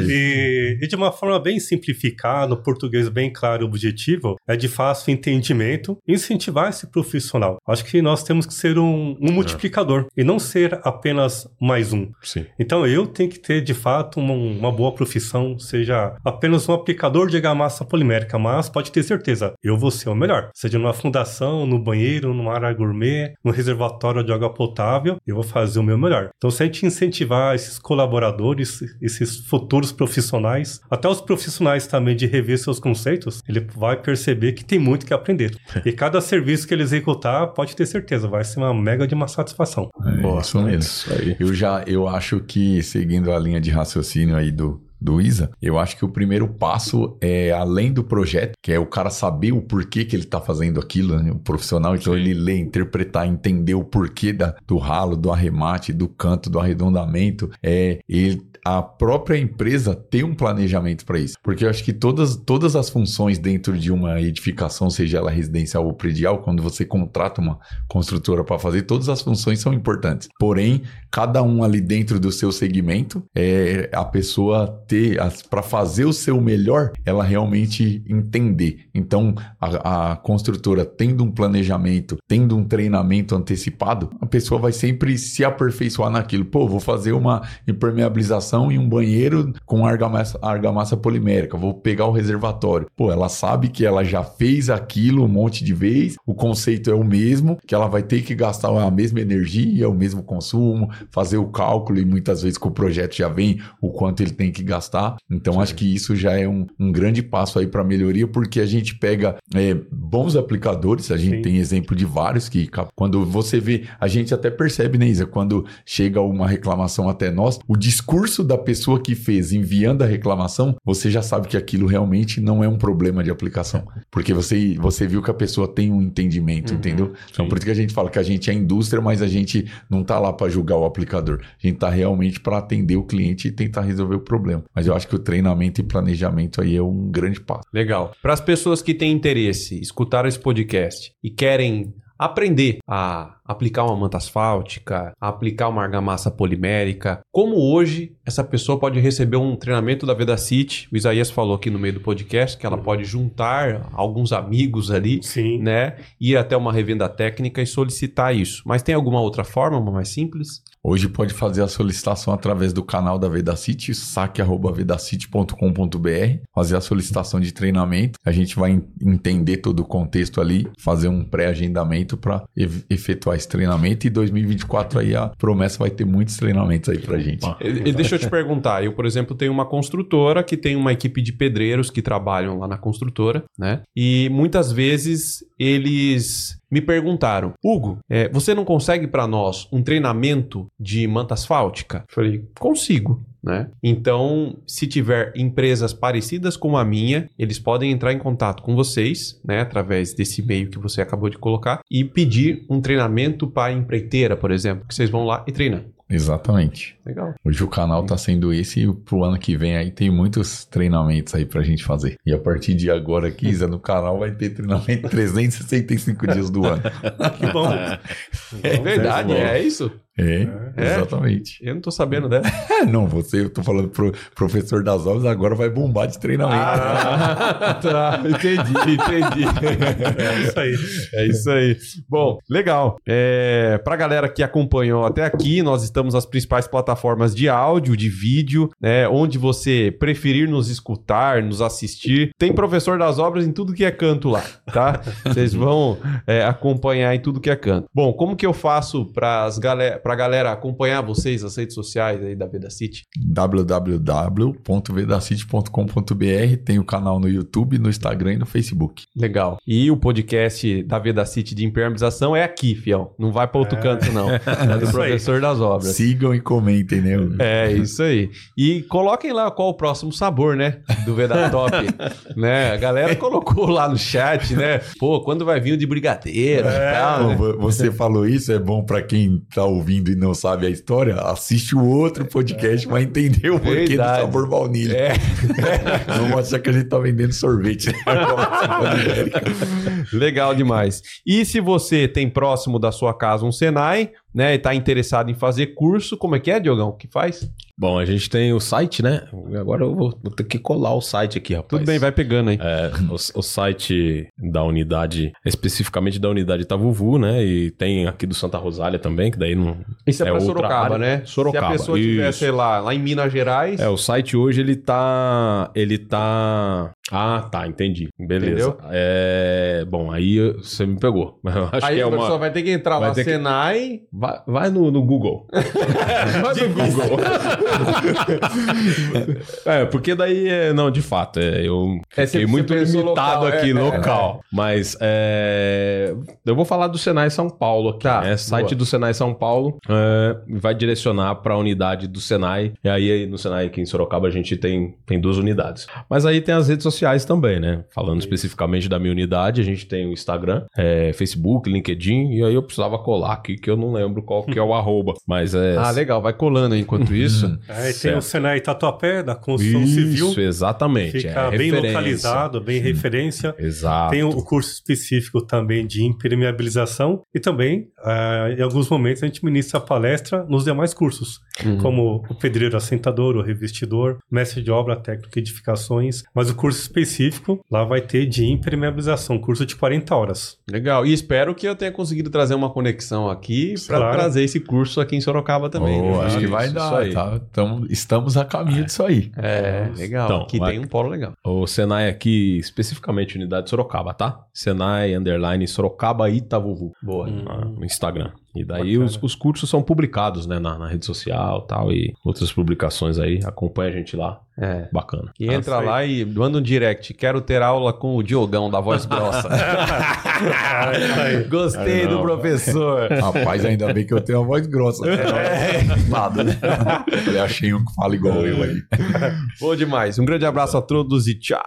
e, e, de uma forma bem simplificada, no português bem claro e objetivo, é de fácil entendimento, incentivar esse profissional. Acho que nós temos que ser um, um multiplicador é. e não ser apenas mais um. Sim. Então eu tenho que ter de fato uma, uma boa profissão, seja apenas um aplicador de argamassa polimérica, mas pode ter certeza, eu vou ser o melhor. Seja numa fundação, no banheiro, numa área gourmet, no reservatório de água potável, eu vou fazer o meu melhor. Então, se a gente incentivar esses colaboradores, esses futuros profissionais, até os profissionais também de rever seus conceitos, ele vai perceber que tem muito que aprender. e cada serviço que ele executar, pode ter certeza, vai ser uma mega de uma satisfação. É, Boa, isso mesmo. Isso aí. Eu já, eu acho que, seguindo a linha de raciocínio aí do, do Isa, eu acho que o primeiro passo é além do projeto, que é o cara saber o porquê que ele está fazendo aquilo, né? o profissional, então Sim. ele ler, interpretar, entender o porquê da, do ralo, do arremate, do canto, do arredondamento, é ele a própria empresa ter um planejamento para isso. Porque eu acho que todas, todas as funções dentro de uma edificação, seja ela residencial ou predial, quando você contrata uma construtora para fazer, todas as funções são importantes. Porém, cada um ali dentro do seu segmento, é a pessoa ter, para fazer o seu melhor, ela realmente entender. Então, a, a construtora tendo um planejamento, tendo um treinamento antecipado, a pessoa vai sempre se aperfeiçoar naquilo. Pô, vou fazer uma impermeabilização em um banheiro com argamassa, argamassa polimérica, vou pegar o reservatório. Pô, ela sabe que ela já fez aquilo um monte de vez, o conceito é o mesmo, que ela vai ter que gastar a mesma energia, o mesmo consumo, fazer o cálculo e muitas vezes com o projeto já vem o quanto ele tem que gastar. Então Sim. acho que isso já é um, um grande passo aí para melhoria, porque a gente pega é, bons aplicadores, a gente Sim. tem exemplo de vários que quando você vê, a gente até percebe, né, Isa, quando chega uma reclamação até nós, o discurso da pessoa que fez enviando a reclamação, você já sabe que aquilo realmente não é um problema de aplicação, porque você, você viu que a pessoa tem um entendimento, uhum. entendeu? Então por isso que a gente fala que a gente é indústria, mas a gente não tá lá para julgar o aplicador. A gente tá realmente para atender o cliente e tentar resolver o problema. Mas eu acho que o treinamento e planejamento aí é um grande passo. Legal. Para as pessoas que têm interesse, escutaram esse podcast e querem aprender a aplicar uma manta asfáltica, a aplicar uma argamassa polimérica. Como hoje essa pessoa pode receber um treinamento da Vedacity? O Isaías falou aqui no meio do podcast que ela uhum. pode juntar alguns amigos ali, Sim. né? Ir até uma revenda técnica e solicitar isso. Mas tem alguma outra forma mais simples? Hoje pode fazer a solicitação através do canal da Vedacity, saque.vedacity.com.br, fazer a solicitação de treinamento. A gente vai entender todo o contexto ali, fazer um pré-agendamento para efetuar esse treinamento. E 2024 aí a promessa vai ter muitos treinamentos aí para gente. E, deixa eu te perguntar, eu, por exemplo, tenho uma construtora que tem uma equipe de pedreiros que trabalham lá na construtora, né? E muitas vezes eles me perguntaram, Hugo, é, você não consegue para nós um treinamento de manta asfáltica? Falei, consigo. Né? Então, se tiver empresas parecidas com a minha, eles podem entrar em contato com vocês, né, através desse e-mail que você acabou de colocar, e pedir um treinamento para empreiteira, por exemplo, que vocês vão lá e treinam. Exatamente. Legal. Hoje o canal tá sendo esse e pro ano que vem aí tem muitos treinamentos aí pra gente fazer. E a partir de agora aqui, Isa, no canal vai ter treinamento 365 dias do ano. que bom. É verdade, é isso? É, é, exatamente. Eu não tô sabendo dessa. não, você, eu tô falando pro professor das obras, agora vai bombar de treinamento. Ah, tá, entendi, entendi. É isso aí. É isso aí. Bom, legal. É, pra galera que acompanhou até aqui, nós estamos nas principais plataformas de áudio, de vídeo, né, onde você preferir nos escutar, nos assistir. Tem professor das obras em tudo que é canto lá, tá? Vocês vão é, acompanhar em tudo que é canto. Bom, como que eu faço para as galera para a galera acompanhar vocês nas redes sociais aí da Vedacity? www.vedacity.com.br tem o canal no YouTube, no Instagram e no Facebook. Legal. E o podcast da Vedacity de impermeabilização é aqui, fiel. Não vai para outro é. canto, não. É do professor aí. das obras. Sigam e comentem, né? É, isso aí. E coloquem lá qual o próximo sabor, né? Do Vedatop. né? A galera colocou lá no chat, né? Pô, quando vai vir o de brigadeiro é. e tal. Né? Você falou isso, é bom para quem tá ouvindo ouvindo e não sabe a história, assiste o outro podcast para entender o porquê Verdade. do sabor baunilha. É. não achar que a gente tá vendendo sorvete. Né? Legal demais. E se você tem próximo da sua casa um Senai, né, e tá interessado em fazer curso, como é que é, Diogão? que faz? Bom, a gente tem o site, né? Agora eu vou, vou ter que colar o site aqui, rapaz. Tudo bem, vai pegando aí. É, o, o, site da unidade, especificamente da unidade Itavuvu, né? E tem aqui do Santa Rosália também, que daí não. Isso é, é pra Sorocaba, área. né? Sorocaba. Se a pessoa estiver, sei lá, lá em Minas Gerais. É, o site hoje ele tá. Ele tá Ah, tá, entendi. Beleza. É... Bom, aí você me pegou. Acho aí que é a pessoa vai ter que entrar vai lá, Senai... Que... Vai, vai no, no Google. vai no Google. é, porque daí, é, não, de fato, é, eu é, fiquei muito limitado local, aqui, é, é local. Mas é, eu vou falar do Senai São Paulo aqui. Tá, né? Site boa. do Senai São Paulo é, vai direcionar para a unidade do Senai. E aí, no Senai aqui em Sorocaba, a gente tem, tem duas unidades. Mas aí tem as redes sociais também, né? Falando Isso. especificamente da minha unidade, a gente tem o Instagram, é, Facebook, LinkedIn, e aí eu precisava colar aqui, que eu não lembro qual que é o arroba. Mas é. Ah, legal, vai colando enquanto isso. é, tem o Senai Tatuapé, da construção isso, civil. Isso, exatamente. Fica é, bem referência. localizado, bem referência. Exato. Tem o curso específico também de impermeabilização e também, uh, em alguns momentos, a gente ministra palestra nos demais cursos, uhum. como o pedreiro assentador, o revestidor, mestre de obra, técnico edificações. Mas o curso específico lá vai ter de impermeabilização, curso de 40 horas. Legal. E espero que eu tenha conseguido trazer uma conexão aqui para claro. trazer esse curso aqui em Sorocaba também. Oh, acho que vai dar. Tá? Então, estamos a caminho é. disso aí. É, legal. Então, aqui tem um polo legal. O Senai aqui, especificamente unidade de Sorocaba, tá? Senai, underline, Sorocaba Itavuvu. Boa. Hum. no Instagram. E daí os, os, cursos são publicados, né, na, na, rede social tal, e outras publicações aí. Acompanha a gente lá. É. Bacana. E entra lá e manda um direct. Quero ter aula com o Diogão da voz grossa. Gostei do professor. Rapaz, ainda bem que eu tenho a voz grossa. É. Nada, né? Eu achei um que fala igual eu aí. Bom demais. Um grande abraço a todos e tchau.